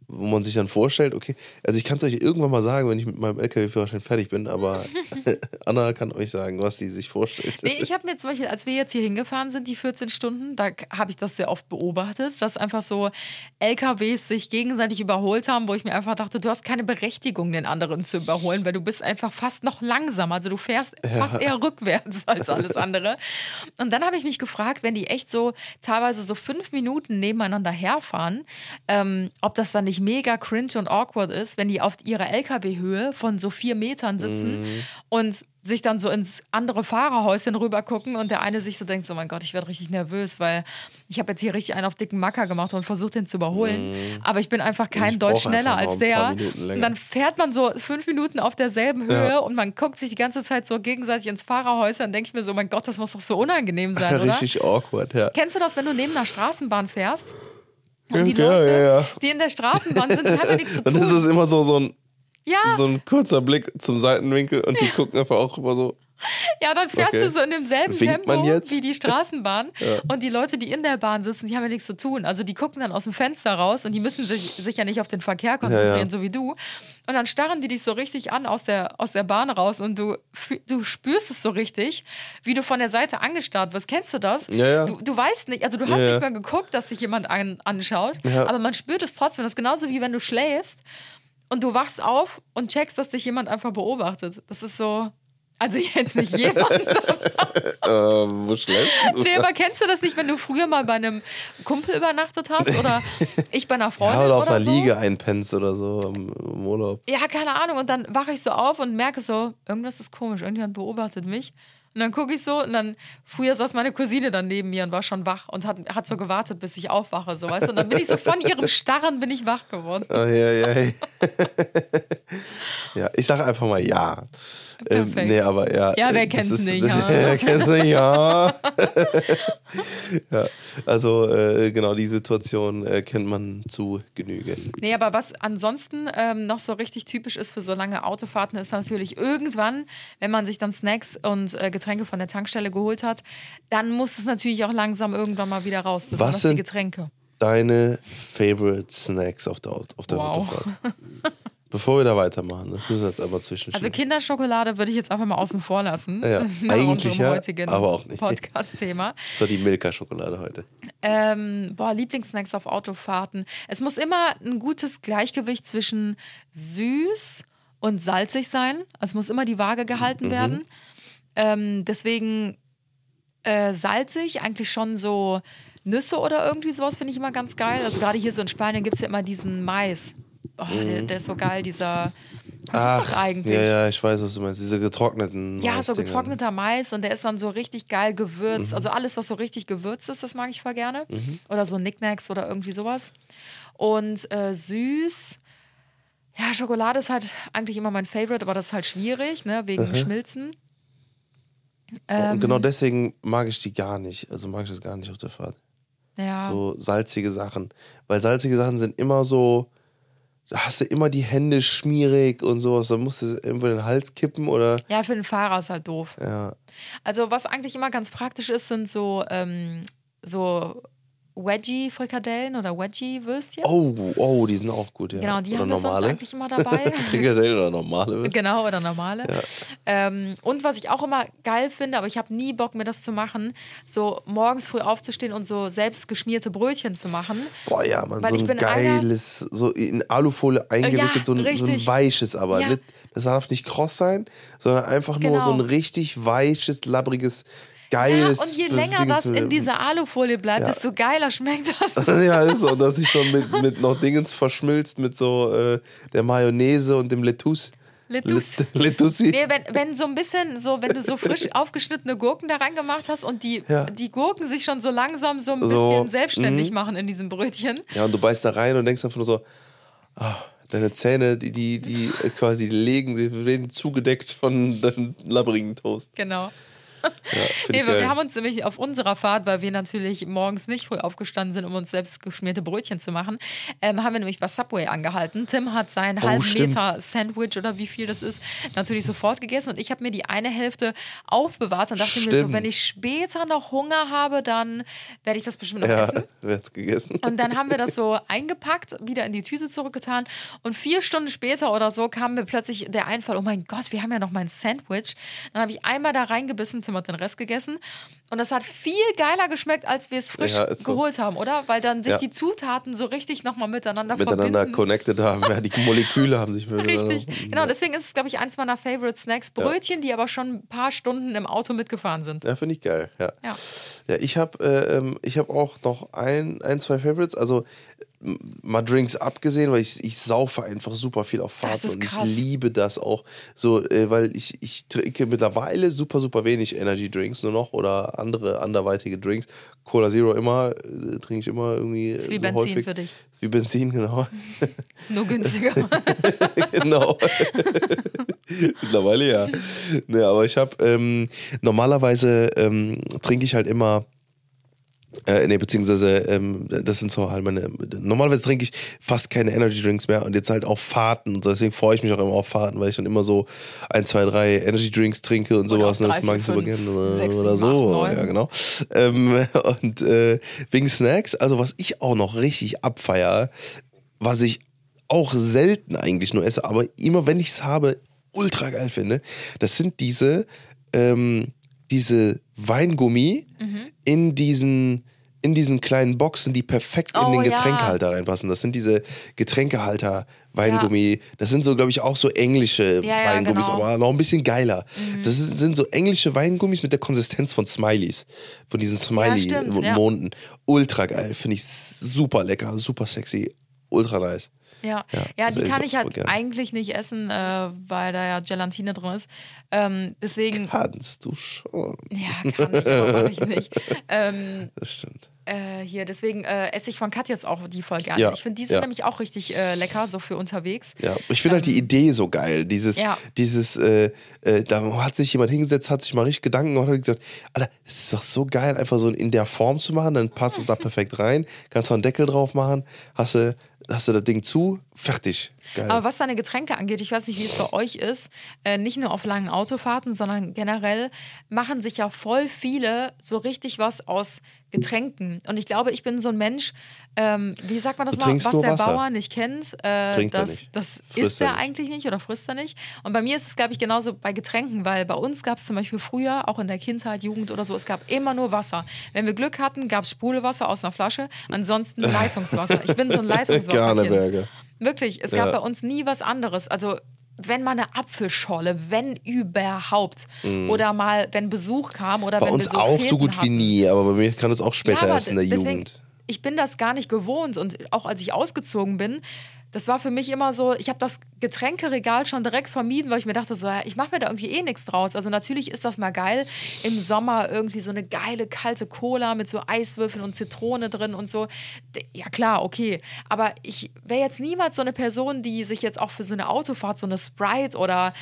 wo man sich dann vorstellt, okay, also ich kann es euch irgendwann mal sagen, wenn ich mit meinem LKW-Führerschein fertig bin, aber Anna kann euch sagen, was sie sich vorstellt. Nee, ich habe mir zum Beispiel, als wir jetzt hier hingefahren sind, die 14 Stunden, da habe ich das sehr oft beobachtet, dass einfach so LKWs sich gegenseitig überholt haben, wo ich mir einfach dachte, du hast keine Berechtigung, den anderen zu überholen, weil du bist einfach fast noch langsamer. Also du fährst fast eher rückwärts als alles andere. Und dann habe ich mich gefragt, wenn die echt so teilweise so fünf Minuten nebeneinander herfahren, ähm, ob das dann nicht mega cringe und awkward ist, wenn die auf ihrer LKW-Höhe von so vier Metern sitzen und sich dann so ins andere Fahrerhäuschen rüber gucken und der eine sich so denkt, so mein Gott, ich werde richtig nervös, weil ich habe jetzt hier richtig einen auf dicken Macker gemacht und versucht, den zu überholen. Aber ich bin einfach kein ich Deut brauch schneller als der. Und dann fährt man so fünf Minuten auf derselben Höhe und man guckt sich die ganze Zeit so gegenseitig ins Fahrerhäuschen und denke ich mir so, mein Gott, das muss doch so unangenehm sein, oder? Richtig awkward, ja. Kennst du das, wenn du neben einer Straßenbahn fährst? Und die Ja, Leute, ja, ja. die in der Straßenbahn sind, die haben ja nichts zu Dann ist tun. es immer so, so, ein, Ja, so ein kurzer Blick zum Seitenwinkel und die gucken einfach auch immer so. Ja, dann fährst Okay. du so in demselben Winkt Tempo wie die Straßenbahn. Und die Leute, die in der Bahn sitzen, die haben ja nichts zu tun. Also die gucken dann aus dem Fenster raus und die müssen sich, sich ja nicht auf den Verkehr konzentrieren, Ja, ja. so wie du. Und dann starren die dich so richtig an aus der, aus der Bahn raus und du, du spürst es so richtig, wie du von der Seite angestarrt wirst. Kennst du das? Ja, ja. Du, du weißt nicht, also du hast Ja, ja. nicht mal geguckt, dass dich jemand an, anschaut, Ja. aber man spürt es trotzdem. Das ist genauso wie wenn du schläfst und du wachst auf und checkst, dass dich jemand einfach beobachtet. Das ist so. Also jetzt nicht jemand. Ähm, wo schläfst du? nee, aber kennst du das nicht, wenn du früher mal bei einem Kumpel übernachtet hast oder ich bei einer Freundin ja, oder auf oder einer so? Liege einpennst oder so im, im Urlaub. Ja, keine Ahnung. Und dann wache ich so auf und merke so, irgendwas ist komisch, irgendjemand beobachtet mich. Und dann gucke ich so und dann, früher saß meine Cousine dann neben mir und war schon wach und hat, hat so gewartet, bis ich aufwache, so weißt du. Und dann bin ich so von ihrem Starren bin ich wach geworden. Oh, ja, ja. ja, ich sage einfach mal ja. Ähm, Perfekt. nee, aber ja. Ja, wer äh, kennt's ist- nicht, ja. wer kennt's nicht, ja. ja. Also, äh, genau, die Situation äh, kennt man zu Genüge. Nee, aber was ansonsten ähm, noch so richtig typisch ist für so lange Autofahrten, ist natürlich irgendwann, wenn man sich dann Snacks und äh, Getränke von der Tankstelle geholt hat, dann muss es natürlich auch langsam irgendwann mal wieder raus, besonders die sind- Getränke. Deine Favorite Snacks auf der, auf der Wow. Autofahrt? Bevor wir da weitermachen, das müssen wir jetzt aber zwischenschieben. Also Kinderschokolade würde ich jetzt einfach mal außen vor lassen. Ja, eigentlich ja, heutigen aber auch nicht. Podcast-Thema. das war die Milka-Schokolade heute. Ähm, boah, Lieblingssnacks auf Autofahrten. Es muss immer ein gutes Gleichgewicht zwischen süß und salzig sein. Es muss immer die Waage Mhm. gehalten werden. Ähm, deswegen äh, salzig, eigentlich schon so Nüsse oder irgendwie sowas finde ich immer ganz geil. Also gerade hier so in Spanien gibt es ja immer diesen Mais. Oh, der, der ist so geil, dieser. Was ist das eigentlich? Mhm. ja, ja, ich weiß, was du meinst. Diese getrockneten Ja, so getrockneter Mais und der ist dann so richtig geil gewürzt. Mhm. Also alles, was so richtig gewürzt ist, das mag ich voll gerne. Oder so Knickknacks oder irgendwie sowas. Und äh, süß. Ja, Schokolade ist halt eigentlich immer mein Favorite, aber das ist halt schwierig, ne, wegen Schmilzen. Ähm, Und genau deswegen mag ich die gar nicht. Also mag ich das gar nicht auf der Fahrt. Ja. So salzige Sachen. Weil salzige Sachen sind immer so, da hast du immer die Hände schmierig und sowas. Da musst du irgendwo den Hals kippen oder. ja, für den Fahrer ist halt doof. Ja. Also, was eigentlich immer ganz praktisch ist, sind so, ähm, so Wedgie-Frikadellen oder Wedgie-Würstchen. Oh, oh, die sind auch gut, ja. Genau, die oder haben wir sonst eigentlich immer dabei. Frikadellen oder normale. Würstchen. Genau, oder normale. Ähm, und was ich auch immer geil finde, aber ich habe nie Bock, mir das zu machen, so morgens früh aufzustehen und so selbst geschmierte Brötchen zu machen. Boah, ja, man, so ein bin einer- geiles, so in Alufolie eingewickelt, Ja, so, ein, so ein weiches aber. Ja. Das darf nicht kross sein, sondern einfach nur Genau. so ein richtig weiches, labbriges, Ja, geiles. und je länger das in dieser Alufolie bleibt, Ja. desto geiler schmeckt das. ja, ist so. Und dass sich so mit, mit noch Dingens verschmilzt, mit so äh, der Mayonnaise und dem Lettuce. Lettuce. Let- Lettuce. Nee, wenn, wenn so ein bisschen, so, wenn du so frisch aufgeschnittene Gurken da reingemacht hast und die, Ja. die Gurken sich schon so langsam so ein So, bisschen selbstständig mhm. machen in diesem Brötchen. Ja, und du beißt da rein und denkst einfach nur so, ah, deine Zähne, die, die, die äh, quasi legen, sie werden zugedeckt von deinem labbrigen Toast. Genau. Nee, wir, haben uns nämlich auf unserer Fahrt, weil wir natürlich morgens nicht früh aufgestanden sind, um uns selbst geschmierte Brötchen zu machen, ähm, haben wir nämlich bei Subway angehalten. Tim hat sein halben Oh, stimmt. Meter Sandwich oder wie viel das ist, natürlich sofort gegessen und ich habe mir die eine Hälfte aufbewahrt und dachte mir so, Stimmt. wenn ich später noch Hunger habe, dann werde ich das bestimmt noch ja, essen. wird's gegessen. Und dann haben wir das so eingepackt, wieder in die Tüte zurückgetan. Und vier Stunden später oder so kam mir plötzlich der Einfall: Oh mein Gott, wir haben ja noch mein Sandwich. Dann habe ich einmal da reingebissen, Tim hat den Rest gegessen. Und das hat viel geiler geschmeckt, als wir es frisch Ja, ist so. geholt haben, oder? Weil dann sich Ja. die Zutaten so richtig nochmal miteinander, Miteinander verbinden. connected haben. Ja, die Moleküle haben sich miteinander. Richtig. Genau, deswegen ist es, glaube ich, eins meiner Favorite Snacks. Brötchen, die aber schon ein paar Stunden im Auto mitgefahren sind. Ja, finde ich geil. Ja, Ja. ich habe äh, ähm, ich hab auch noch ein, ein, zwei Favorites. Also mal Drinks abgesehen, weil ich, ich saufe einfach super viel auf Fahrt und ich liebe das auch. So, äh, weil ich, ich trinke mittlerweile super, super wenig Energy Drinks nur noch oder andere anderweitige Drinks. Cola Zero immer, äh, trinke ich immer irgendwie. Ist wie so Benzin häufig. für dich. Wie Benzin, genau. Nur günstiger. genau. Mittlerweile ja. Ne, aber ich habe ähm, normalerweise ähm, trinke ich halt immer Äh, nee, beziehungsweise, ähm, das sind so halt meine. Normalerweise trinke ich fast keine Energy Drinks mehr und jetzt halt auf Fahrten und so. Deswegen freue ich mich auch immer auf Fahrten, weil ich dann immer so ein, zwei, drei Energy Drinks trinke und sowas. auch und das mag ich super gerne. Oder, sechs, oder so. acht, neun. ja, genau. Ähm, und äh, wegen Snacks, also was ich auch noch richtig abfeier, was ich auch selten eigentlich nur esse, aber immer wenn ich es habe, ultra geil finde, das sind diese, ähm, diese Weingummi Mhm. in diesen in diesen kleinen Boxen, die perfekt in Oh, den ja. Getränkehalter reinpassen. Das sind diese Getränkehalter Weingummi. Das sind so, glaube ich, auch so englische Ja, ja, Weingummis, genau. aber noch ein bisschen geiler. Das sind, so englische Weingummis mit der Konsistenz von Smileys. Von diesen ja. Smiley-Monden. Ultra geil. Finde ich super lecker, super sexy. Ultra nice. Ja, Ja, ja, die kann ich halt gern. eigentlich nicht essen, äh, weil da ja Gelatine drin ist. Ähm, deswegen, Kannst du schon. ja, kann ich, aber mach ich nicht. Ähm, Das stimmt. äh, hier, deswegen äh, esse ich von Kat jetzt auch die voll gerne. Ja, Ich finde, die sind ja. nämlich auch richtig äh, lecker, so für unterwegs. Ja, ich finde halt die Idee so geil. Dieses, Ähm, Ja. dieses, äh, äh, da hat sich jemand hingesetzt, hat sich mal richtig Gedanken gemacht und hat gesagt, Alter, es ist doch so geil, einfach so in der Form zu machen, dann passt es da perfekt rein, kannst noch einen Deckel drauf machen, hast du, hast du das Ding zu, fertig. Geil. Aber was deine Getränke angeht, ich weiß nicht, wie es bei euch ist, äh, nicht nur auf langen Autofahrten, sondern generell machen sich ja voll viele so richtig was aus Getränken. Und ich glaube, ich bin so ein Mensch, ähm, wie sagt man das Du mal, was der Wasser. Bauer nicht kennt, äh, das, nicht. das isst er er eigentlich nicht oder frisst er nicht. Und bei mir ist es, glaube ich, genauso bei Getränken, weil bei uns gab es zum Beispiel früher, auch in der Kindheit, Jugend oder so, es gab immer nur Wasser. Wenn wir Glück hatten, gab es Sprudelwasser aus einer Flasche, ansonsten Leitungswasser. Ich bin so ein Leitungswasserkind. Wirklich, es gab Ja. bei uns nie was anderes. Also wenn mal eine Apfelscholle, wenn überhaupt. Oder mal, wenn Besuch kam oder Mhm. Bei wenn uns wir so auch so gut wie hatten. nie, aber bei mir kann es auch später Ja, erst in der deswegen, Jugend. Ich bin das gar nicht gewohnt und auch als ich ausgezogen bin, das war für mich immer so, ich habe das Getränkeregal schon direkt vermieden, weil ich mir dachte, so, ich mache mir da irgendwie eh nichts draus. Also natürlich ist das mal geil, im Sommer irgendwie so eine geile kalte Cola mit so Eiswürfeln und Zitrone drin und so. Ja klar, okay. Aber ich wäre jetzt niemals so eine Person, die sich jetzt auch für so eine Autofahrt so eine Sprite oder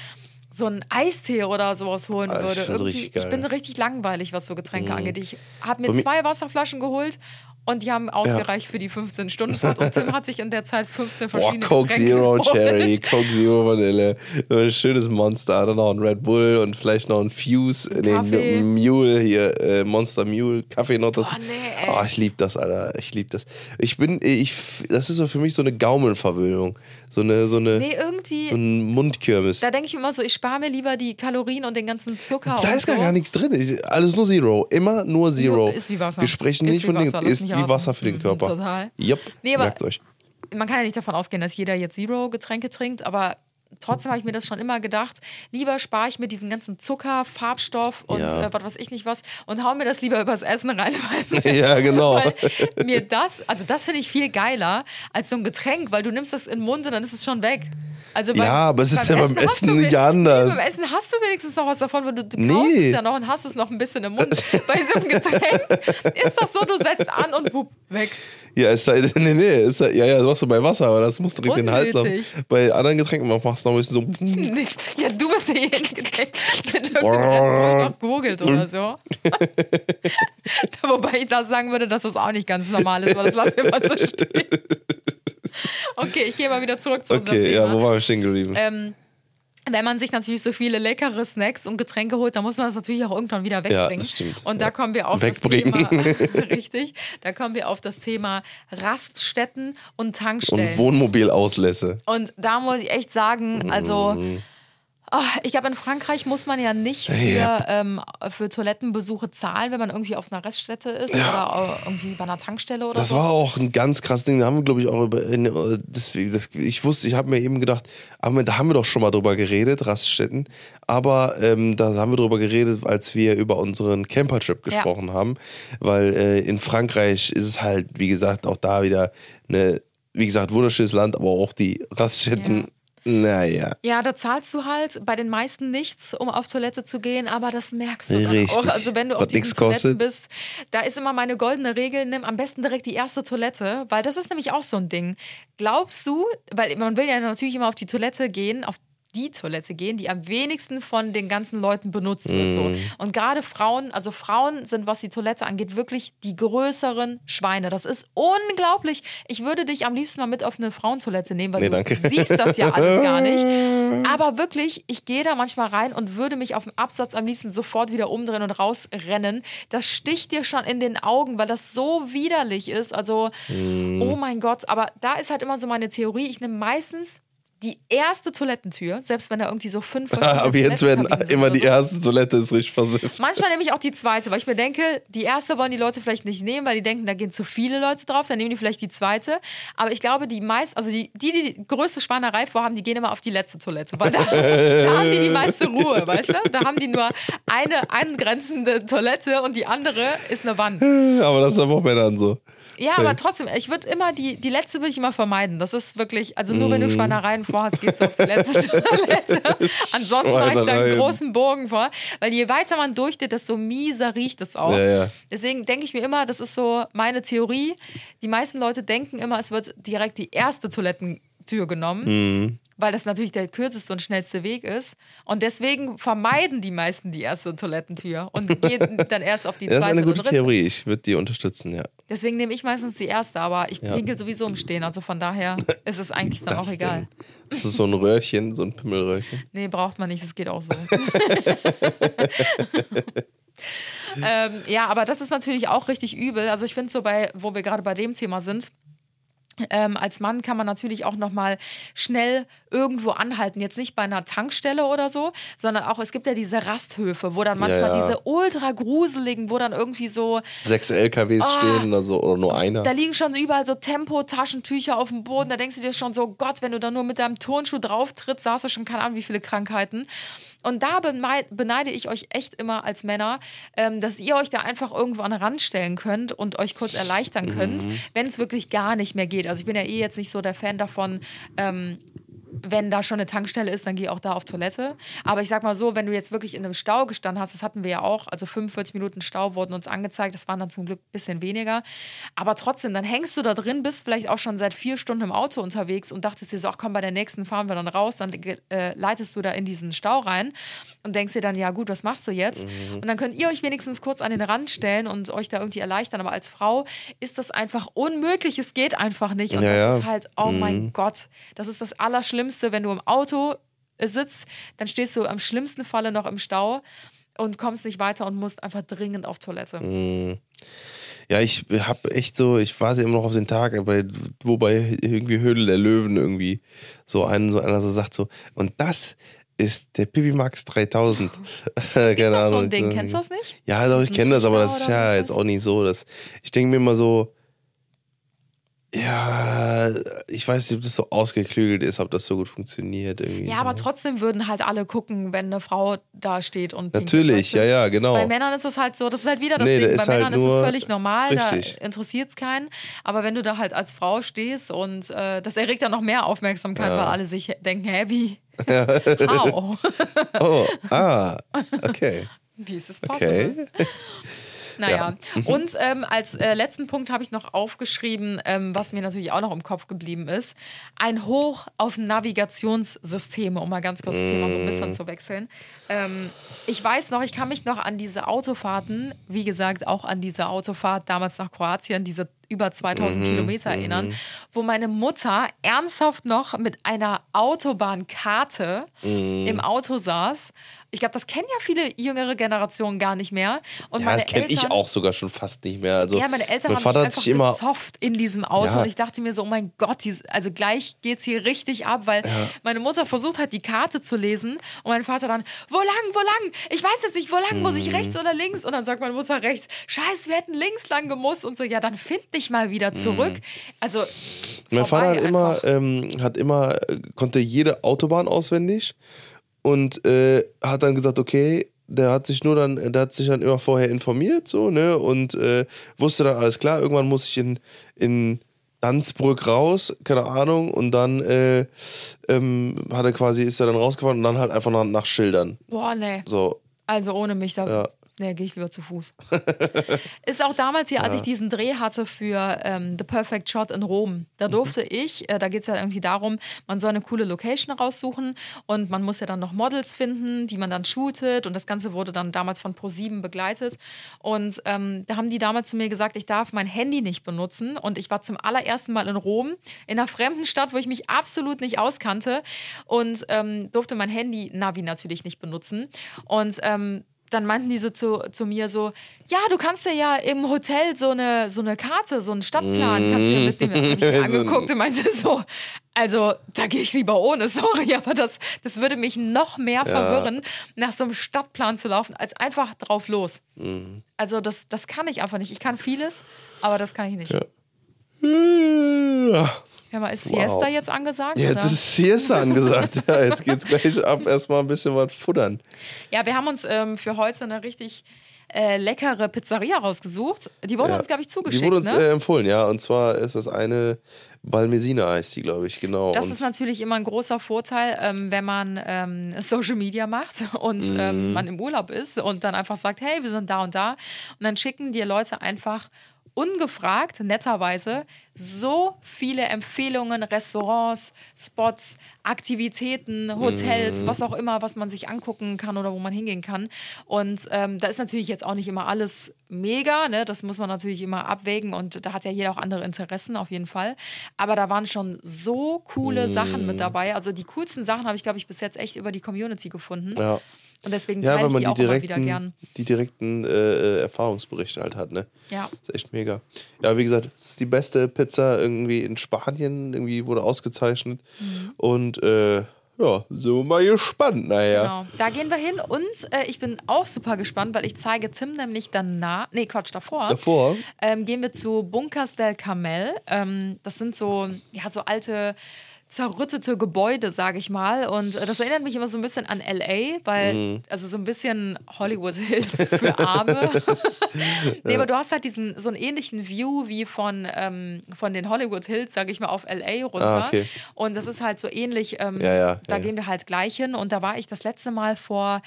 so einen Eistee oder sowas holen Ah, ich würde. ich bin richtig langweilig, was so Getränke angeht. Ich habe mir- zwei Wasserflaschen geholt und die haben ausgereicht für die 15-Stunden-Fahrt. Und Tim hat sich in der Zeit 15 Boah, verschiedene Coke Getränke Zero. Cherry, Coke Zero Vanille, ein schönes Monster, dann noch ein Red Bull und vielleicht noch ein Fuse, Ein nee, Mule hier, äh, Monster Mule, Kaffee noch dazu. Boah, nee, ey. oh, ich lieb das, Alter, ich lieb das. Ich bin, ich, das ist so für mich so eine Gaumenverwöhnung, so eine, so eine, Nee, irgendwie, so ein Mundkirmes. da denke ich immer so, ich spare mir lieber die Kalorien und den ganzen Zucker. Da ist gar, so. gar nichts drin. Alles nur Zero. Immer nur Zero. Ist wie Wasser. Wir sprechen Ist nicht von Dingen. Wasser, lass Ist mich wie. Wasser für den Mhm, Körper. total. Yep. Nee, aber- Merkt euch. man kann ja nicht davon ausgehen, dass jeder jetzt Zero-Getränke trinkt, aber trotzdem habe ich mir das schon immer gedacht. Lieber spare ich mir diesen ganzen Zucker, Farbstoff und Ja. äh, was weiß ich nicht was und hau mir das lieber übers Essen rein, weil mir, Ja, genau. weil mir das, also das finde ich viel geiler als so ein Getränk, weil du nimmst das in den Mund und dann ist es schon weg. Also beim, Ja, aber es ist ja beim Essen du nicht anders. Nee, beim Essen hast du wenigstens noch was davon, weil du, du Nee. kaust es ja noch und hast es noch ein bisschen im Mund. Bei so einem Getränk ist das so, du setzt an und wupp, weg. Ja, es sei, nee, nee, es sei, ja, ja, das machst du bei Wasser, aber das muss direkt in den Hals laufen. Bei anderen Getränken machst du noch ein bisschen so. Nicht. Ja, du bist derjenige, der noch gurgelt oder so. Wobei ich das sagen würde, dass das auch nicht ganz normal ist, aber das lassen wir mal so stehen. Okay, ich gehe mal wieder zurück zu unserem Okay, ja, Thema. wo waren wir stehen geblieben? ähm, wenn man sich natürlich so viele leckere Snacks und Getränke holt, dann muss man das natürlich auch irgendwann wieder wegbringen. das stimmt. Und da Ja. kommen wir auf Wegbringen. das Thema, richtig, da kommen wir auf das Thema Raststätten und Tankstellen. Und Wohnmobilauslässe. Und da muss ich echt sagen, also ah, ich glaube, in Frankreich muss man ja nicht für, Ja. ähm, für Toilettenbesuche zahlen, wenn man irgendwie auf einer Reststätte ist oder äh, irgendwie bei einer Tankstelle oder Das so. war auch ein ganz krasses Ding. Da haben wir, glaube ich, auch über. In, äh, deswegen, das, ich wusste, ich habe mir eben gedacht, da haben wir doch schon mal drüber geredet, Raststätten. Aber ähm, da haben wir drüber geredet, als wir über unseren Campertrip gesprochen haben. Weil äh, in Frankreich ist es halt, wie gesagt, auch da wieder eine, wie gesagt, wunderschönes Land, aber auch die Raststätten, naja. Ja, da zahlst du halt bei den meisten nichts, um auf Toilette zu gehen, aber das merkst du dann Richtig. auch. Also wenn du auf diesen Toiletten kostet. bist, da ist immer meine goldene Regel, nimm am besten direkt die erste Toilette, weil das ist nämlich auch so ein Ding. Glaubst du, weil man will ja natürlich immer auf die Toilette gehen, auf die Toilette gehen, die am wenigsten von den ganzen Leuten benutzt wird. So. Und gerade Frauen, also Frauen sind, was die Toilette angeht, wirklich die größeren Schweine. Das ist unglaublich. Ich würde dich am liebsten mal mit auf eine Frauentoilette nehmen, weil Nee, du danke. siehst das ja alles gar nicht. Aber wirklich, ich gehe da manchmal rein und würde mich auf dem Absatz am liebsten sofort wieder umdrehen und rausrennen. Das sticht dir schon in den Augen, weil das so widerlich ist. Also, oh mein Gott. Aber da ist halt immer so meine Theorie. Ich nehme meistens die erste Toilettentür, selbst wenn da irgendwie so fünf verschiedene Aber jetzt werden immer die so. erste Toilette ist richtig versifft. Manchmal nehme ich auch die zweite, weil ich mir denke, die erste wollen die Leute vielleicht nicht nehmen, weil die denken, da gehen zu viele Leute drauf, dann nehmen die vielleicht die zweite. Aber ich glaube, die meist, also die, die, die größte Schweinerei vorhaben, die gehen immer auf die letzte Toilette, weil da, da haben die die meiste Ruhe, weißt du? Da haben die nur eine angrenzende Toilette und die andere ist eine Wand. Aber das ist aber auch Männern so. Ja, Safe. aber trotzdem, ich würde immer die, die letzte würde ich immer vermeiden. Das ist wirklich, also nur wenn Mm. du Schweinereien vorhast, gehst du auf die letzte Toilette. Ansonsten mache ich da einen großen Bogen vor. Weil je weiter man durchgeht, desto mieser riecht es auch. Ja, ja. Deswegen denke ich mir immer, das ist so meine Theorie. Die meisten Leute denken immer, es wird direkt die erste Toilettentür genommen, Mhm. weil das natürlich der kürzeste und schnellste Weg ist. Und deswegen vermeiden die meisten die erste Toilettentür und gehen dann erst auf die Das zweite ist eine gute. Theorie. Ich würde die unterstützen, ja. Deswegen nehme ich meistens die erste, aber ich Ja. pinkel sowieso im Stehen. Also von daher ist es eigentlich dann Das auch egal. denn? Das ist so ein Röhrchen, so ein Pimmelröhrchen. Nee, braucht man nicht, es geht auch so. ähm, ja, aber das ist natürlich auch richtig übel. Also ich finde so bei, wo wir gerade bei dem Thema sind, ähm, als Mann kann man natürlich auch noch mal schnell irgendwo anhalten. Jetzt nicht bei einer Tankstelle oder so, sondern auch, es gibt ja diese Rasthöfe, wo dann manchmal ja. diese ultra gruseligen, wo dann irgendwie so Sechs LKWs Ah. stehen oder so, oder nur einer. Da liegen schon überall so Tempo-Taschentücher auf dem Boden. Da denkst du dir schon so, Gott, wenn du da nur mit deinem Turnschuh drauf trittst, da hast du schon keine Ahnung, wie viele Krankheiten. Und da beneide ich euch echt immer als Männer, ähm, dass ihr euch da einfach irgendwo an den Rand stellen könnt und euch kurz erleichtern könnt, wenn es wirklich gar nicht mehr geht. Also ich bin ja eh jetzt nicht so der Fan davon, ähm, wenn da schon eine Tankstelle ist, dann geh auch da auf Toilette. Aber ich sag mal so, wenn du jetzt wirklich in einem Stau gestanden hast, das hatten wir ja auch, also 45 Minuten Stau wurden uns angezeigt, das waren dann zum Glück ein bisschen weniger. Aber trotzdem, dann hängst du da drin, bist vielleicht auch schon seit vier Stunden im Auto unterwegs und dachtest dir so, ach komm, bei der nächsten fahren wir dann raus, dann äh, leitest du da in diesen Stau rein und denkst dir dann, ja gut, was machst du jetzt? Und dann könnt ihr euch wenigstens kurz an den Rand stellen und euch da irgendwie erleichtern. Aber als Frau ist das einfach unmöglich, es geht einfach nicht. Und Ja, das ja. ist halt, oh mein Gott, das ist das Allerschlimmste, wenn du im Auto sitzt, dann stehst du am schlimmsten Falle noch im Stau und kommst nicht weiter und musst einfach dringend auf Toilette. Mhm. Ja, ich habe echt so, ich warte immer noch auf den Tag, aber wobei irgendwie Höhle der Löwen irgendwie so einen, so einer so sagt so, und das ist der Pipi Max 3000. Keine das so Ahnung. ein Ding? Kennst du das nicht? Ja, doch, ich kenne das, aber das ist ja jetzt auch nicht so. Dass, ich denke mir immer so, ja, ich weiß nicht, ob das so ausgeklügelt ist, ob das so gut funktioniert. Irgendwie. Ja, aber trotzdem würden halt alle gucken, wenn eine Frau da steht und Natürlich, ja, ja, genau. Bei Männern ist das halt so, das ist halt wieder das Nee, Ding. Bei ist halt Männern ist es völlig normal, Richtig. da interessiert es keinen. Aber wenn du da halt als Frau stehst und äh, das erregt dann noch mehr Aufmerksamkeit, Ja. weil alle sich denken, hä, wie? How? Oh, ah, okay. wie ist das possible? Okay. Naja, Mhm. und ähm, als äh, letzten Punkt habe ich noch aufgeschrieben, ähm, was mir natürlich auch noch im Kopf geblieben ist, ein Hoch auf Navigationssysteme, um mal ganz kurz das Thema so ein bisschen zu wechseln. Ähm, ich weiß noch, ich kann mich noch an diese Autofahrten, wie gesagt, auch an diese Autofahrt damals nach Kroatien, diese über 2000 Mhm, Kilometer erinnern, wo meine Mutter ernsthaft noch mit einer Autobahnkarte Mhm. im Auto saß. Ich glaube, das kennen ja viele jüngere Generationen gar nicht mehr. Und Ja, meine das kenne ich auch sogar schon fast nicht mehr. Also, ja, meine Eltern mein haben Vater hat einfach sich immer. gezofft in diesem Auto Ja. und ich dachte mir so, oh mein Gott, dies, also gleich geht's hier richtig ab, weil meine Mutter versucht hat, die Karte zu lesen und mein Vater dann, wo lang, wo lang? Ich weiß jetzt nicht, wo lang muss ich, Mhm. rechts oder links? Und dann sagt meine Mutter rechts, scheiße, wir hätten links lang gemusst und so, ja, dann find dich mal wieder zurück. Also, Mhm. Mein vorbei Vater hat immer, ähm, hat immer, äh, konnte jede Autobahn auswendig und äh, hat dann gesagt, okay, der hat sich nur dann, der hat sich dann immer vorher informiert, so, ne, und äh, wusste dann alles klar, irgendwann muss ich in, in Danzbrück raus, keine Ahnung, und dann äh, ähm, hat er quasi, ist er dann rausgefahren und dann halt einfach nach, nach Schildern. Boah, nee. So, Also ohne mich, da ja, Nee, gehe ich lieber zu Fuß. ist auch damals hier, als ich diesen Dreh hatte für ähm, The Perfect Shot in Rom. Da durfte ich, äh, da geht es ja irgendwie darum, man soll eine coole Location raussuchen und man muss ja dann noch Models finden, die man dann shootet und das Ganze wurde dann damals von Pro7 begleitet. Und ähm, da haben die damals zu mir gesagt, ich darf mein Handy nicht benutzen und ich war zum allerersten Mal in Rom, in einer fremden Stadt, wo ich mich absolut nicht auskannte und ähm, durfte mein Handy-Navi natürlich nicht benutzen. Und ähm, dann meinten die so zu, zu mir so, ja, du kannst dir ja im Hotel so eine, so eine Karte, so einen Stadtplan, kannst du dir mitnehmen. Dann habe ich die angeguckt und meinte so, also da gehe ich lieber ohne, sorry, aber das, das würde mich noch mehr verwirren, nach so einem Stadtplan zu laufen, als einfach drauf los. Mhm. Also das, das kann ich einfach nicht. Ich kann vieles, aber das kann ich nicht. Ja, Ja. mal, ist Wow. Siesta jetzt angesagt? Jetzt oder? ist Siesta angesagt. Ja, jetzt geht's gleich ab. Erstmal ein bisschen was futtern. Ja, wir haben uns ähm, für heute eine richtig äh, leckere Pizzeria rausgesucht. Die wurde Ja. uns, glaube ich, Die zugeschickt. wurde uns ne? äh, empfohlen, ja. Und zwar ist das eine Balmesina heißt die, glaube ich, genau. Das und ist natürlich immer ein großer Vorteil, ähm, wenn man ähm, Social Media macht und Mhm. ähm, man im Urlaub ist und dann einfach sagt, hey, wir sind da und da. Und dann schicken dir Leute einfach ungefragt, netterweise, so viele Empfehlungen, Restaurants, Spots, Aktivitäten, Hotels, Mhm. was auch immer, was man sich angucken kann oder wo man hingehen kann. Und ähm, da ist natürlich jetzt auch nicht immer alles mega, ne? das muss man natürlich immer abwägen und da hat ja jeder auch andere Interessen auf jeden Fall. Aber da waren schon so coole Sachen Mhm. mit dabei. Also die coolsten Sachen habe ich, glaube ich, bis jetzt echt über die Community gefunden. ja. Und deswegen Ja, teile ich man die auch immer wieder gern. die direkten äh, äh, Erfahrungsberichte halt hat, ne? Ja. Ist echt mega. Ja, wie gesagt, es ist die beste Pizza irgendwie in Spanien, irgendwie wurde ausgezeichnet. Mhm. Und äh, ja, so mal gespannt, naja. Genau, da gehen wir hin und äh, ich bin auch super gespannt, weil ich zeige Tim nämlich danach, nee, Quatsch, davor, Davor, ähm, gehen wir zu Bunkers del Carmel. Ähm, das sind so, ja, so alte zerrüttete Gebäude, sage ich mal. Und äh, das erinnert mich immer so ein bisschen an LA, weil, Mhm. also so ein bisschen Hollywood Hills für Arme. nee, aber du hast halt diesen, so einen ähnlichen View wie von, ähm, von den Hollywood Hills, sage ich mal, auf LA runter. Ah, okay. Und das ist halt so ähnlich. Ähm, Ja, ja, da ja, ja. gehen wir halt gleich hin. Und da war ich das letzte Mal vor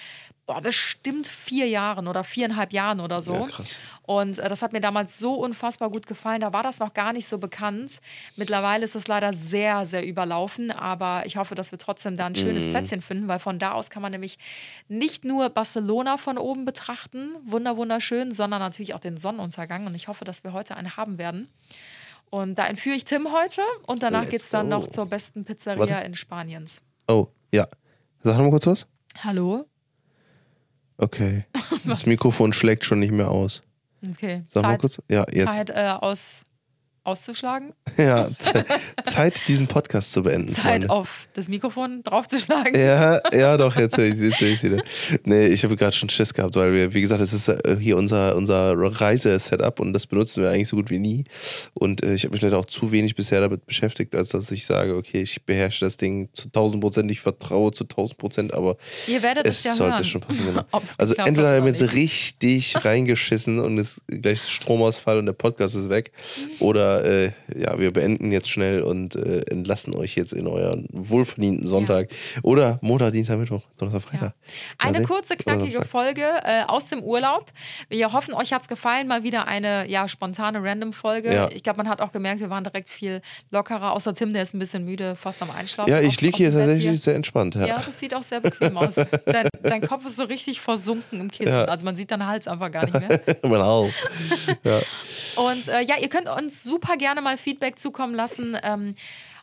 boah, bestimmt vier Jahren oder viereinhalb Jahren oder so. Ja. Und äh, das hat mir damals so unfassbar gut gefallen. Da war das noch gar nicht so bekannt. Mittlerweile ist es leider sehr, sehr überlaufen. Aber ich hoffe, dass wir trotzdem da ein schönes Mhm. Plätzchen finden, weil von da aus kann man nämlich nicht nur Barcelona von oben betrachten, wunder wunderschön, sondern natürlich auch den Sonnenuntergang. Und ich hoffe, dass wir heute einen haben werden. Und da entführe ich Tim heute und danach geht es dann noch zur besten Pizzeria Warte. in Spaniens. oh, ja. Sag noch mal kurz was. Hallo? Okay. Das Mikrofon schlägt schon nicht mehr aus. Okay. Sag mal Zeit, kurz. Ja, jetzt. Zeit äh, aus, auszuschlagen? Ja, Ze- Zeit, diesen Podcast zu beenden. Zeit Freunde. auf das Mikrofon draufzuschlagen? Ja, ja, doch, jetzt höre ich ich's wieder. Nee, ich habe gerade schon Schiss gehabt, weil wir, wie gesagt, das ist äh, hier unser, unser Reise-Setup und das benutzen wir eigentlich so gut wie nie. Und äh, ich habe mich leider auch zu wenig bisher damit beschäftigt, als dass ich sage, okay, ich beherrsche das Ding zu 1000 Prozent, ich vertraue zu 1000 Prozent, aber Ihr werdet es, es ja sollte hören. schon passen. Genau. Also entweder haben wir jetzt richtig reingeschissen und es gleich Stromausfall und der Podcast ist weg. Oder äh, ja, wir beenden jetzt schnell und äh, entlassen euch jetzt in euren wohlverdienten Sonntag. Oder Montag, Dienstag, Mittwoch, Donnerstag, Freitag. Eine Ja, kurze, knackige. Folge äh, aus dem Urlaub. Wir hoffen, euch hat es gefallen. Mal wieder eine ja, spontane Random-Folge. Ja. Ich glaube, man hat auch gemerkt, wir waren direkt viel lockerer. Außer Tim, der ist ein bisschen müde, fast am Einschlafen. Ja, ich liege hier tatsächlich sehr entspannt. Ja. Ja, das sieht auch sehr bequem aus. Dein, dein Kopf ist so richtig versunken im Kissen. Ja. Also man sieht deinen Hals einfach gar nicht mehr. mein Hals. Ja. Und äh, ja, ihr könnt uns super gerne mal Feedback zukommen lassen. Ähm,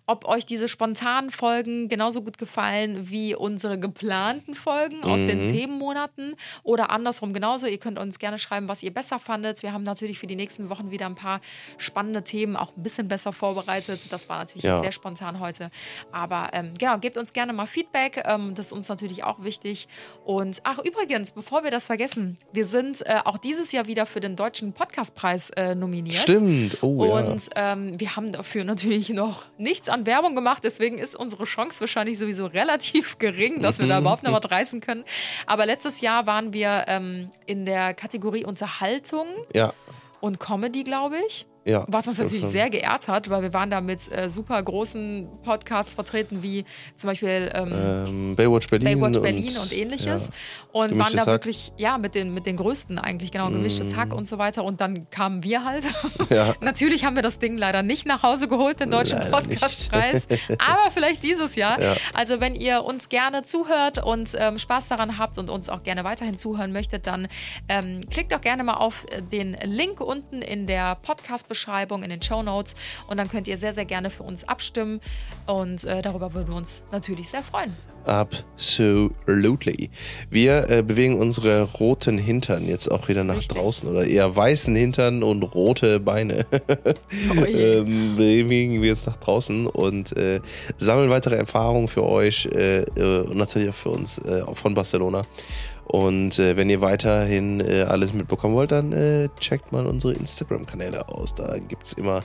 ob euch diese spontanen Folgen genauso gut gefallen wie unsere geplanten Folgen aus den Themenmonaten oder andersrum genauso. Ihr könnt uns gerne schreiben, was ihr besser fandet. Wir haben natürlich für die nächsten Wochen wieder ein paar spannende Themen, auch ein bisschen besser vorbereitet. Das war natürlich Ja. sehr spontan heute. Aber ähm, genau, gebt uns gerne mal Feedback. Ähm, das ist uns natürlich auch wichtig. Und ach, übrigens, bevor wir das vergessen, wir sind äh, auch dieses Jahr wieder für den Deutschen Podcastpreis äh, nominiert. Stimmt. Oh ja. Und ähm, wir haben dafür natürlich noch nichts an Werbung gemacht, deswegen ist unsere Chance wahrscheinlich sowieso relativ gering, dass wir da überhaupt noch was reißen können. Aber letztes Jahr waren wir ähm, in der Kategorie Unterhaltung Ja. und Comedy, glaube ich. Ja, Was uns natürlich schon. sehr geehrt hat, weil wir waren da mit äh, super großen Podcasts vertreten, wie zum Beispiel ähm, Ähm, Baywatch Berlin. Baywatch und, Berlin und, ähnliches. Ja. Und waren da Hack. wirklich, ja, mit den, mit den größten eigentlich, genau, gemischtes Mm. Hack und so weiter. Und dann kamen wir halt. Ja. Natürlich haben wir das Ding leider nicht nach Hause geholt, den deutschen Podcastpreis. aber vielleicht dieses Jahr. Ja. Also, wenn ihr uns gerne zuhört und ähm, Spaß daran habt und uns auch gerne weiterhin zuhören möchtet, dann ähm, klickt doch gerne mal auf äh, den Link unten in der Podcast-Beschreibung, in den Show Notes. Und dann könnt ihr sehr, sehr gerne für uns abstimmen. Und äh, darüber würden wir uns natürlich sehr freuen. Absolutely. Wir äh, bewegen unsere roten Hintern jetzt auch wieder nach Richtig. draußen oder eher weißen Hintern und rote Beine. Oh ähm, bewegen wir jetzt nach draußen und äh, sammeln weitere Erfahrungen für euch äh, äh, und natürlich auch für uns äh, von Barcelona. Und äh, wenn ihr weiterhin äh, alles mitbekommen wollt, dann äh, checkt mal unsere Instagram-Kanäle aus. Da gibt es immer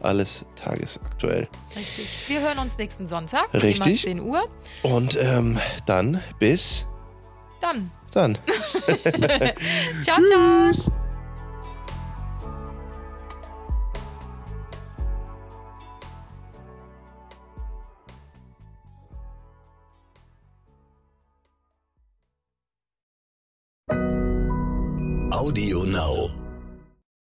alles tagesaktuell. Richtig. Wir hören uns nächsten Sonntag. Richtig. Immer 10 Uhr. Und ähm, dann bis Dann. dann. Ciao, ciao. Audio Now.